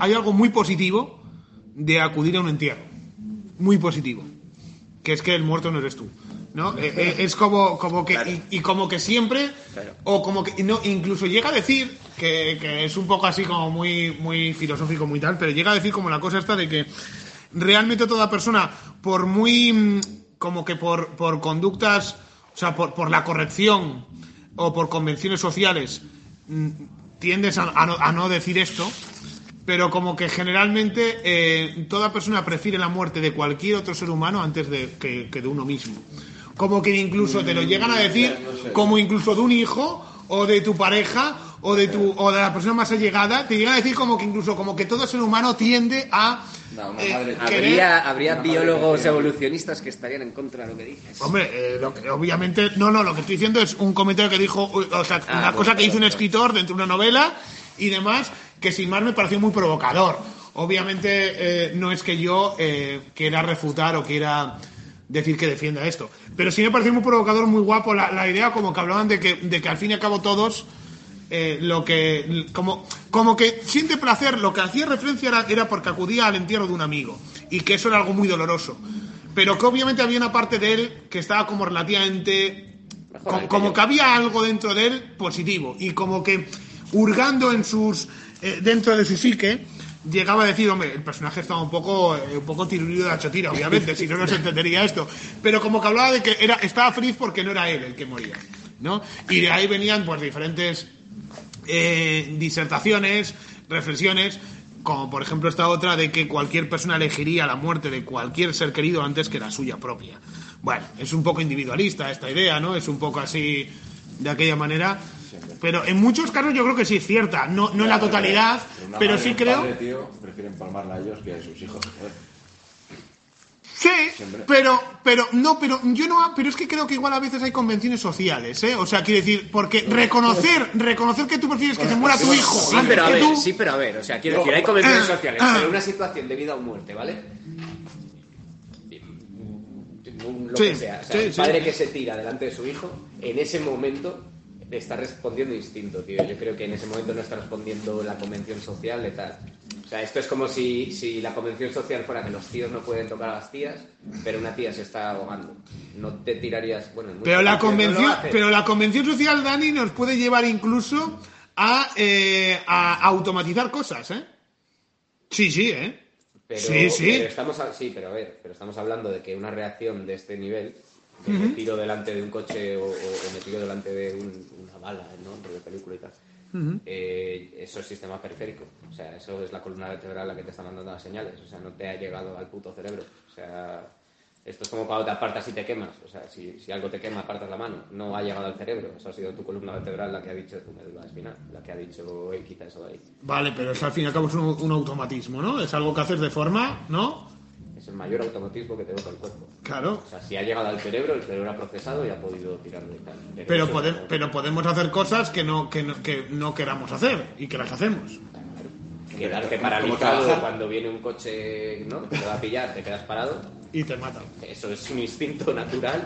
hay algo muy positivo de acudir a un entierro. Muy positivo. Que es que el muerto no eres tú. ¿No? Eh, eh, es como, como que, Claro. y, y como que siempre, Claro. o como que, no, incluso llega a decir, que, que es un poco así como muy, muy filosófico, muy tal, pero llega a decir como la cosa esta de que realmente toda persona, por muy, mm, como que por, por conductas, o sea, por, por la corrección o por convenciones sociales, mm, tiendes a, a no, a no decir esto, pero como que generalmente eh, toda persona prefiere la muerte de cualquier otro ser humano antes de que, que de uno mismo. Como que incluso te lo llegan a decir, como incluso de un hijo o de tu pareja o de tu o de la persona más allegada, te llegan a decir como que incluso como que todo ser humano tiende a No, una eh, madre- querer- Habría, habría Una biólogos evolucionistas que estarían en contra de lo que dices. Hombre, eh, lo que- obviamente, no, no, lo que estoy diciendo es un comentario que dijo, o sea, Ah, una bueno, cosa que hizo un claro, escritor dentro de una novela y demás, que sin más me pareció muy provocador. Obviamente eh, no es que yo eh, quiera refutar o quiera decir que defienda esto, pero sí me pareció muy provocador, muy guapo la, la idea, como que hablaban de que, de que al fin y al cabo todos eh, lo que como como que siente placer lo que hacía referencia era, era porque acudía al entierro de un amigo y que eso era algo muy doloroso. Pero que obviamente había una parte de él que estaba como relativamente como que había algo dentro de él positivo y como que hurgando en sus eh, dentro de su psique llegaba a decir hombre el personaje estaba un poco eh, un poco tirulido de la chotira obviamente si no no se entendería esto pero como que hablaba de que era estaba feliz porque no era él el que moría no y de ahí venían pues diferentes eh, disertaciones, reflexiones, como por ejemplo esta otra de que cualquier persona elegiría la muerte de cualquier ser querido antes que la suya propia. Bueno, es un poco individualista esta idea, ¿no? Es un poco así de aquella manera. Pero en muchos casos yo creo que sí es cierta, no, no en la totalidad, pero sí creo... padre, tío, prefieren palmarla a ellos que a sus hijos. joder. Sí, Siempre. pero, pero, no, pero yo no, pero es que creo que igual a veces hay convenciones sociales, ¿eh? O sea, quiero decir, porque reconocer, reconocer que tú prefieres que se muera tu hijo Sí, pero a ver, tú, sí, pero a ver, o sea, quiero decir, hay convenciones Ah, sociales, ah. pero una situación de vida o muerte, ¿vale? Lo que sea, o sea, el padre que se tira delante de su hijo, en ese momento está respondiendo distinto, tío. Yo creo que en ese momento no está respondiendo la convención social de tal. O sea, esto es como si, si la convención social fuera que los tíos no pueden tocar a las tías, pero una tía se está ahogando. No te tirarías, bueno, Pero la no convención, pero la convención social, Dani, nos puede llevar incluso a, eh, a automatizar cosas, ¿eh? Sí, sí, ¿eh? Pero, sí, sí. pero estamos a- sí, pero a ver, pero estamos hablando de que una reacción de este nivel, de me tiro delante de un coche o, o- o me tiro delante de un- una bala, ¿no? De película y tal. eh, eso es sistema periférico. O sea, eso es la columna vertebral la que te está mandando las señales. O sea, no te ha llegado al puto cerebro. O sea, esto es como cuando te apartas y te quemas. O sea, si, si algo te quema, apartas la mano. No ha llegado al cerebro. Eso ha sido tu columna vertebral la que ha dicho tu médula espinal, la que ha dicho, "Ey, quita eso de ahí. Vale, pero es al fin y al cabo es un, un automatismo, ¿no? Es algo que haces de forma, ¿no? Es el mayor automatismo que tenemos al cuerpo. Claro. O sea, si ha llegado al cerebro, el cerebro ha procesado y ha podido tirarlo y tal. Pero, pode- no- pero podemos hacer cosas que no, que, no, que no queramos hacer y que las hacemos. Quedarte paralizado cuando viene un coche ¿no? que te va a pillar, te quedas parado. Y te matan. Eso es un instinto natural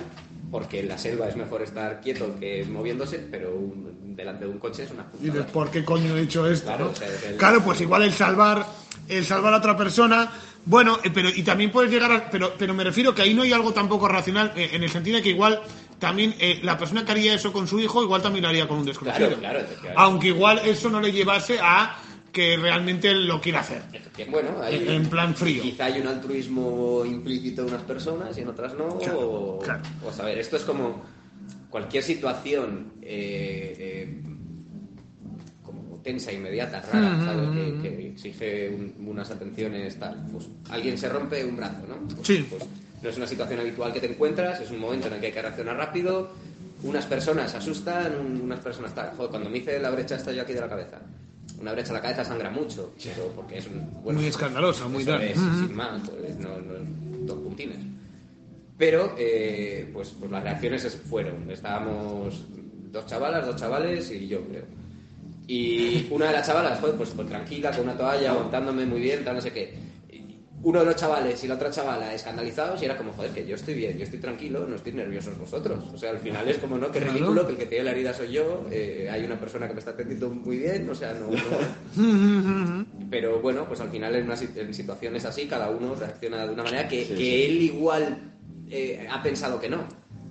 porque en la selva es mejor estar quieto que moviéndose, pero un- delante de un coche es una Y dices, putada. ¿por qué coño he hecho esto? Claro, no? o sea, es el- Claro, pues igual el salvar, el salvar a otra persona. Bueno, eh, pero y también puedes llegar a. Pero, pero me refiero que ahí no hay algo tampoco racional, eh, en el sentido de que igual también eh, la persona que haría eso con su hijo, igual también lo haría con un desconocido. Claro, claro. Aunque igual eso no le llevase a que realmente lo quiera hacer. Bueno, hay, En- plan frío. Quizá hay un altruismo implícito en unas personas y en otras no. Claro, o, claro. o saber, esto es como cualquier situación eh, eh, como tensa, inmediata, rara, Mm, ¿sabes? mm, Que, que exige un- unas atenciones, tal. Pues alguien se rompe un brazo, ¿no? Pues, Sí. pues no es una situación habitual que te encuentras, es un momento en el que hay que reaccionar rápido. Unas personas asustan, un- unas personas tal. Joder, cuando me hice la brecha esta yo aquí de la cabeza. Una brecha en la cabeza sangra mucho, pero porque es bueno, Muy escandalosa, muy tal. es, sin más, pues, no, no dos puntines. Pero, eh, pues, pues las reacciones es- fueron. Estábamos dos chavalas, dos chavales y yo, creo. Y una de las chavalas, joder, pues, pues tranquila, con una toalla, aguantándome muy bien, tal, no sé qué. Uno de los chavales y la otra chavala escandalizados y era como, joder, que yo estoy bien, yo estoy tranquilo, no estoy nerviosos vosotros. O sea, al final es como, ¿no? Qué ridículo que el que tiene la herida soy yo, eh, hay una persona que me está atendiendo muy bien, o sea, no... no- pero bueno, pues al final en, una en situaciones así cada uno reacciona de una manera que, que él igual eh, ha pensado que no.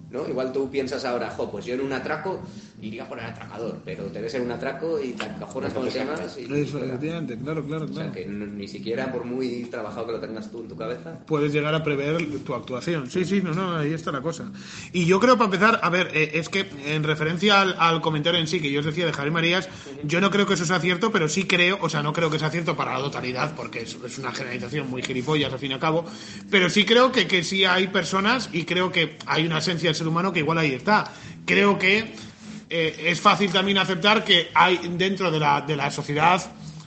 ¿no? Igual tú piensas ahora, jo, pues yo en un atraco iría por el atracador, pero te ves en un atraco y te encajonas con el tema efectivamente, claro, claro, o sea, claro. que no- ni siquiera por muy trabajado que lo tengas tú en tu cabeza. puedes llegar a prever tu actuación. Sí, sí, no, no, ahí está la cosa. Y yo creo, para empezar, a ver, eh, es que en referencia al, al comentario en sí que yo os decía de Javier Marías, yo no creo que eso sea cierto, pero sí creo, o sea, no creo que sea cierto para la totalidad, porque es, es una generalización muy gilipollas, al fin y al cabo, pero sí creo que, que sí hay personas y creo que hay una esencia del ser humano que igual ahí está. Creo que eh, es fácil también aceptar que hay dentro de la, de la sociedad,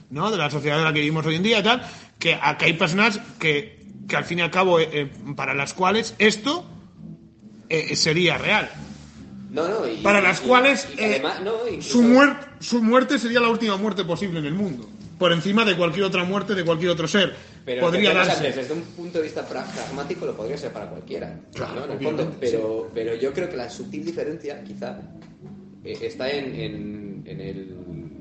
¿no? De la sociedad en la que vivimos hoy en día y tal, que, que hay personas que, que al fin y al cabo, eh, eh, para las cuales esto eh, sería real. No, no, y- Para las y- cuales y eh, además, no, incluso- su, muer- su muerte sería la última muerte posible en el mundo. Por encima de cualquier otra muerte de cualquier otro ser. Pero Podría darse. desde un punto de vista pra- pragmático lo podría ser para cualquiera. Claro, ¿no? En el fondo, pero, pero yo creo que la sutil diferencia, quizá, eh, está en, en, en el,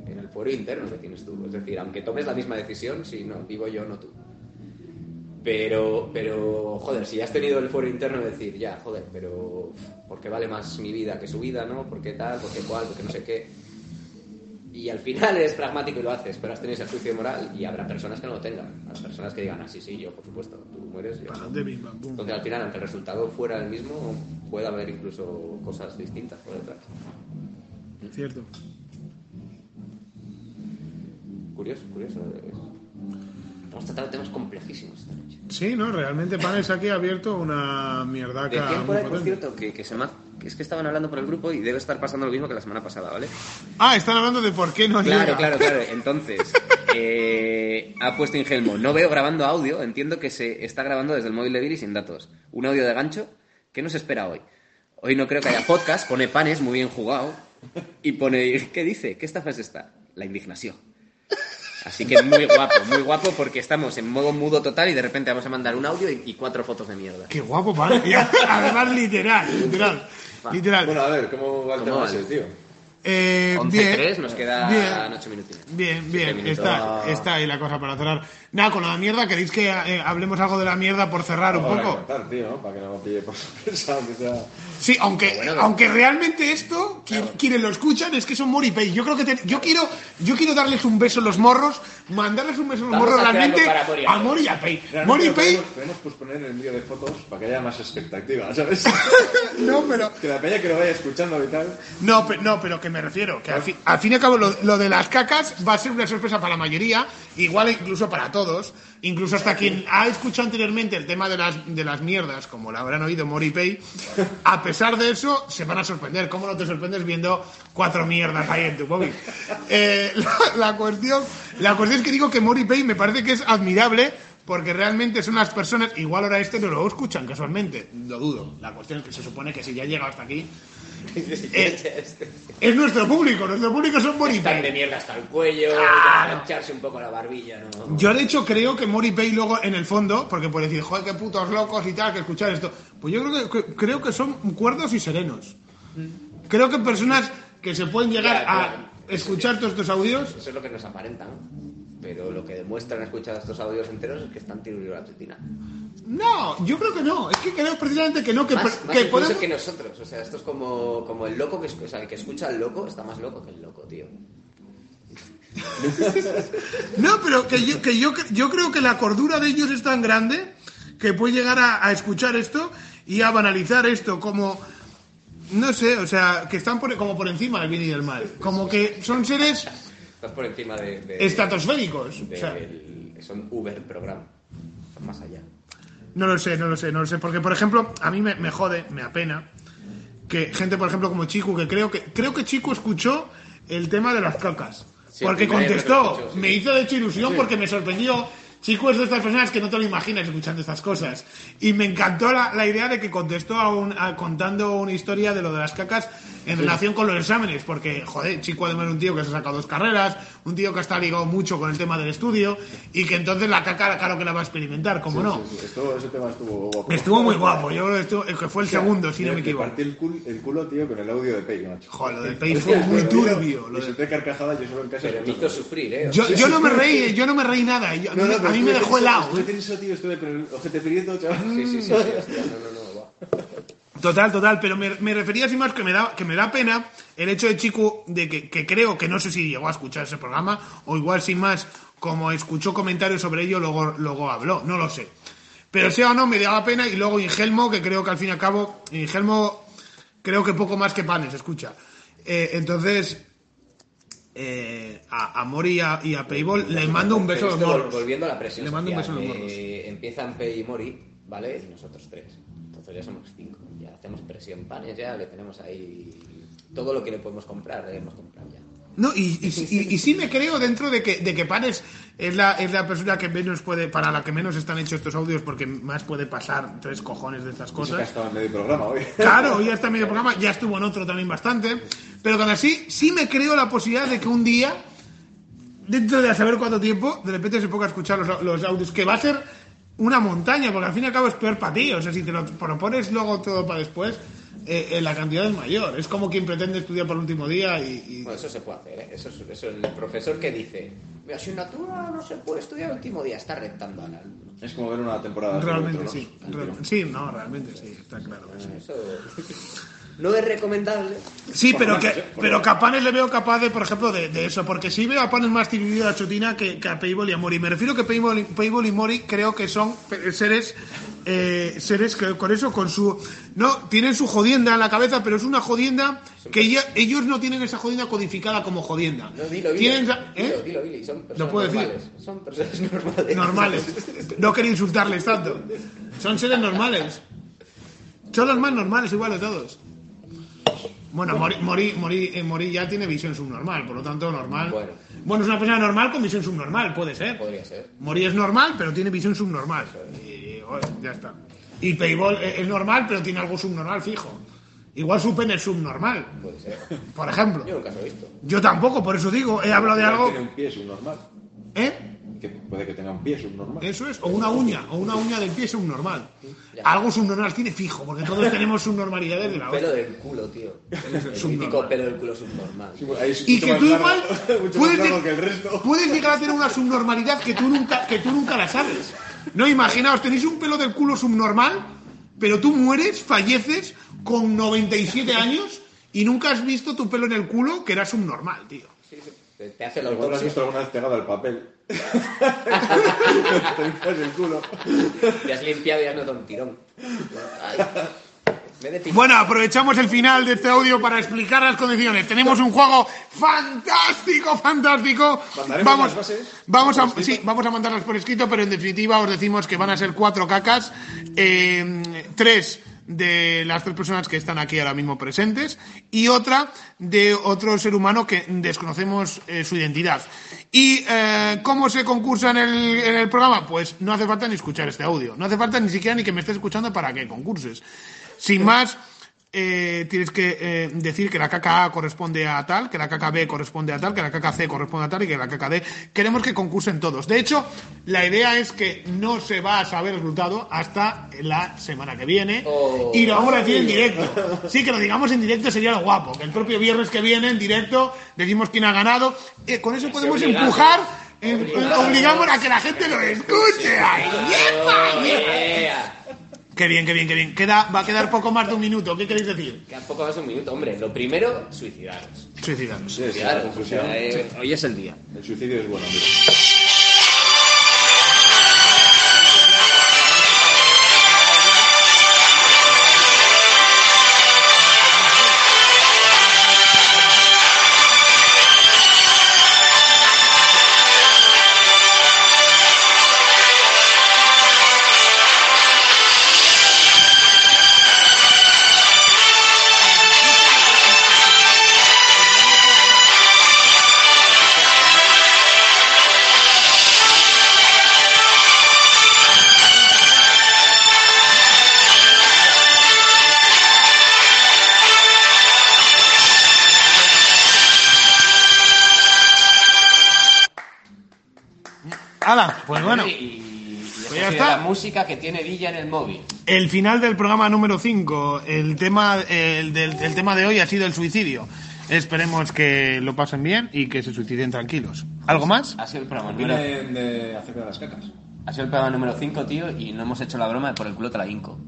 en el fuero interno que tienes tú. Es decir, aunque tomes la misma decisión, si no, vivo yo, no tú. Pero, pero, joder, si has tenido el fuero interno de decir, ya, joder, pero ¿por qué vale más mi vida que su vida, no? ¿Por qué tal? ¿Por qué cual? ¿Por qué no sé qué? Y al final es pragmático y lo haces, pero has tenido ese juicio moral y habrá personas que no lo tengan. Habrá personas que digan, ah, sí, sí, yo, por supuesto, tú mueres, yo. Bum. Entonces al final, aunque el resultado fuera el mismo, puede haber incluso cosas distintas por detrás. Cierto. Curioso, curioso. Hemos tratado temas complejísimos esta noche. Sí, ¿no? Realmente Panes aquí ha abierto una mierdaca Decían por muy ahí, por potente. cierto, que, que se me ha- que es que estaban hablando por el grupo y debe estar pasando lo mismo que la semana pasada, ¿vale? Ah, están hablando de por qué no Claro, llega. claro, claro. Entonces, eh, ha puesto Ingelmo. No veo grabando audio. Entiendo que se está grabando desde el móvil de Viri sin datos. Un audio de gancho. ¿Qué nos espera hoy? Hoy no creo que haya podcast. Pone panes, muy bien jugado. Y pone, ¿qué dice? ¿Qué estafa es esta? La indignación. Así que muy guapo, muy guapo porque estamos en modo mudo total y de repente vamos a mandar un audio y, y cuatro fotos de mierda. Qué guapo, Panes. Y Además, literal, literal. Literal. Bueno, a ver, ¿cómo va el ¿Cómo tema va? ese, tío? Eh, 11-3, bien, nos queda bien. 8 minutitos. Bien, bien, está, está ahí la cosa para cerrar. Nada, con la mierda, ¿queréis que eh, hablemos algo de la mierda por cerrar un poco? contar, tío, ¿no? Para que no pille por sorpresa, sea... Sí, aunque, bueno, aunque realmente esto, quien- quienes lo escuchan es que son Moripay. Yo creo que te- yo quiero, yo quiero darles un beso en los morros, mandarles un beso en los Vamos morros a realmente para Mori a Moripay. Realmente Moripay, Podemos, podemos posponer el envío de fotos para que haya más expectativa, ¿sabes? no, pero que la peña que lo vaya escuchando y tal... No, pe- no, pero que me refiero, que al, fin, al fin y al cabo lo, lo de las cacas va a ser una sorpresa para la mayoría, igual incluso para todos, incluso hasta quien ha escuchado anteriormente el tema de las, de las mierdas, como lo habrán oído Moripay, a pesar de eso se van a sorprender. ¿Cómo no te sorprendes viendo cuatro mierdas ahí en tu móvil? Eh, la, la cuestión, la cuestión es que digo que Moripay me parece que es admirable porque realmente son las personas, igual ahora este no lo escuchan casualmente, lo dudo. La cuestión es que se supone que si ya llega hasta aquí, Es nuestro público, nuestro público son Están de mierda hasta el cuello, mancharse un poco la barbilla, ¿no? Yo de hecho creo que Moripay luego en el fondo, porque puede decir, joder, qué putos locos y tal, que escuchar esto. Pues yo creo que, creo que son cuerdos y serenos. Creo que personas que se pueden llegar a escuchar todos estos audios. Eso es lo que nos aparentan. Pero lo que demuestran escuchar estos audios enteros es que están tirando la tetina. No, yo creo que no. Es que creo precisamente que no, que, Más, que más incluso podemos- que nosotros. O sea, esto es como, como el loco que, o sea, el que escucha al loco está más loco que el loco, tío. No, pero que yo, que yo, yo creo que la cordura de ellos es tan grande que puede llegar a, a escuchar esto y a banalizar esto como, no sé, o sea, que están por- como por encima del bien y del mal. Como que son seres Estás por encima de... de- estratosféricos. de- O sea, del- son Uber program. Son más allá. no lo sé, no lo sé, no lo sé. Porque, por ejemplo, a mí me, me jode, me apena, que gente, por ejemplo, como Chico, que creo que, creo que Chico escuchó el tema de las cacas. Sí, porque contestó, sí. me hizo de hecho ilusión porque me sorprendió. Chico es de estas personas que no te lo imaginas escuchando estas cosas. Y me encantó la, la idea de que contestó a un- a- contando una historia de lo de las cacas en relación con los exámenes. Porque, joder, Chico además es un tío que se ha sacado dos carreras, un tío que está ligado mucho con el tema del estudio y que entonces la caca, claro que la va a experimentar, como no. Sí, sí, esto- ese tema estuvo guapo. Estuvo muy guapo, yo creo que, estuvo- que fue el segundo, si no me Me equivoco. partí el, cul- el culo, tío, con el audio de Pei, macho. Joder, lo de Pei fue muy turbio. lo Y de- solté carcajada yo solo en casa. Pero me hizo sufrir, ¿eh? Yo, yo no me reí, yo no me reí nada. yo- No, no, a mí me dejó helado. Estuve ¿eh? tenso, tío, estuve con el ojete prieto, chaval. Sí, sí, sí, sí, hostia, no, no, no, va. Total, total, pero me, me refería así más que me da que me da pena el hecho de Chico de que, que creo que no sé si llegó a escuchar ese programa o igual sin más como escuchó comentarios sobre ello luego luego habló, no lo sé. Pero sea o no me daba pena y luego Ingelmo que creo que al fin y al cabo Ingelmo creo que poco más que panes escucha. Eh, entonces eh, a, a Mori y a, y a Payball le mando un beso a los morros. Volviendo a la presión Le mando un beso a los eh, empiezan Pei y Mori, ¿vale? Y nosotros tres. Entonces ya somos cinco. Ya hacemos presión panes, ya le tenemos ahí todo lo que le podemos comprar, le hemos comprado ya. No, y, y, y- y sí me creo dentro de que, de que Panes es la, es la persona que menos puede, para la que menos están hechos estos audios, porque más puede pasar tres cojones de estas que cosas. estado en medio programa hoy. Claro, ya está en medio programa, ya estuvo en otro también bastante. Pero con así, sí me creo la posibilidad de que un día, dentro de a saber cuánto tiempo, de repente se ponga a escuchar los, los audios, que va a ser una montaña, porque al fin y al cabo es peor para ti. O sea, si te lo propones luego todo para después, eh, eh, la cantidad es mayor. Es como quien pretende estudiar por el último día y- y Bueno, eso se puede hacer, ¿eh? Eso es, eso es el profesor que dice, mi asignatura no se puede estudiar el último día, está rentando al alumno. Es como ver una temporada de Realmente Juego de sí. Real- sí, no, realmente sí, está claro que sí. Eso no es recomendable. Sí, pero que pero que a Panes le veo capaz de, por ejemplo, de, de eso, porque sí veo a Panes más dividido a Chutina que, que a Payball y a Mori. Me refiero que Payball, y- Payball y Mori creo que son pe- seres eh, seres que con eso, con su... No, tienen su jodienda en la cabeza, pero es una jodienda que ellos no tienen esa jodienda codificada como jodienda. No, dilo, dilo. Tienen ¿eh? Dilo, dilo, Billy, son personas puedo decir. normales. Son personas normales. normales. No quería insultarles tanto. Son seres normales. Son los más normales igual de todos. Bueno, Mori, Mori, Mori, eh, Mori ya tiene visión subnormal, por lo tanto normal. Bueno. Bueno, es una persona normal con visión subnormal, puede ser. Podría ser. Mori es normal, pero tiene visión subnormal. Y, joder, ya está. Y Payball es es normal, pero tiene algo subnormal fijo. Igual su pene es subnormal, Puede ser. por ejemplo. Yo nunca lo he visto. Yo tampoco, por eso digo, he hablado de algo. Tiene un pie subnormal. ¿Eh? Que puede que tenga un pie subnormal. Eso es, o una uña, o una uña del pie subnormal. Ya. Algo subnormal tiene fijo, porque todos tenemos subnormalidades de la Pelo del culo, tío. El subnormal. mítico pelo del culo subnormal. Y que tú largo- igual puedes, resto. puedes llegar a tener una subnormalidad que tú nunca, que tú nunca la sabes. No, imaginaos, tenéis un pelo del culo subnormal, pero tú mueres, falleces con 97 años y nunca has visto tu pelo en el culo que era subnormal, tío. Sí, sí. Te, te hace la Igual lo has visto alguna vez pegado al papel. Te limpias el culo. Te has limpiado y has notado un tirón. Ay. Bueno, aprovechamos el final de este audio para explicar las condiciones. Tenemos un juego fantástico, fantástico. ¿Mandaremos Vamos, vamos a, sí, vamos a mandarlas por escrito, pero en definitiva os decimos que van a ser cuatro cacas, eh, tres de las tres personas que están aquí ahora mismo presentes y otra de otro ser humano que desconocemos eh, su identidad. ¿Y eh, cómo se concursa en el, en el programa? Pues no hace falta ni escuchar este audio, no hace falta ni siquiera ni que me estés escuchando para que concurses. Sin más, eh, tienes que eh, decir que la caca A corresponde a tal, que la caca B corresponde a tal, que la caca C corresponde a tal y que la caca D. Queremos que concursen todos. De hecho, la idea es que no se va a saber el resultado hasta la semana que viene Oh. y lo vamos a decir en directo. Sí, que lo digamos en directo sería lo guapo. Que el propio viernes que viene en directo decimos quién ha ganado. Eh, con eso podemos empujar, em- obligamos a que la gente lo escuche. ¡Ay, yepa! Yeah. Qué bien, qué bien, qué bien. Queda, va a quedar poco más de un minuto. ¿Qué queréis decir? Queda poco más de un minuto. Hombre, lo primero, suicidaros. Suicidaros. Sí, sí, la Suicidaros. O conclusión. sea, eh, hoy es el día. El suicidio es bueno, mira. Pues bueno, Y, Pues ya está. la música que tiene Villa en el móvil. el final del programa número 5. El tema, el, del, el tema de hoy ha sido el suicidio. Esperemos que lo pasen bien y que se suiciden tranquilos. ¿Algo más? Ha sido el programa número, de, de acerca de las cacas. ha sido el programa número 5, tío, y no hemos hecho la broma de por el culo te la hinco.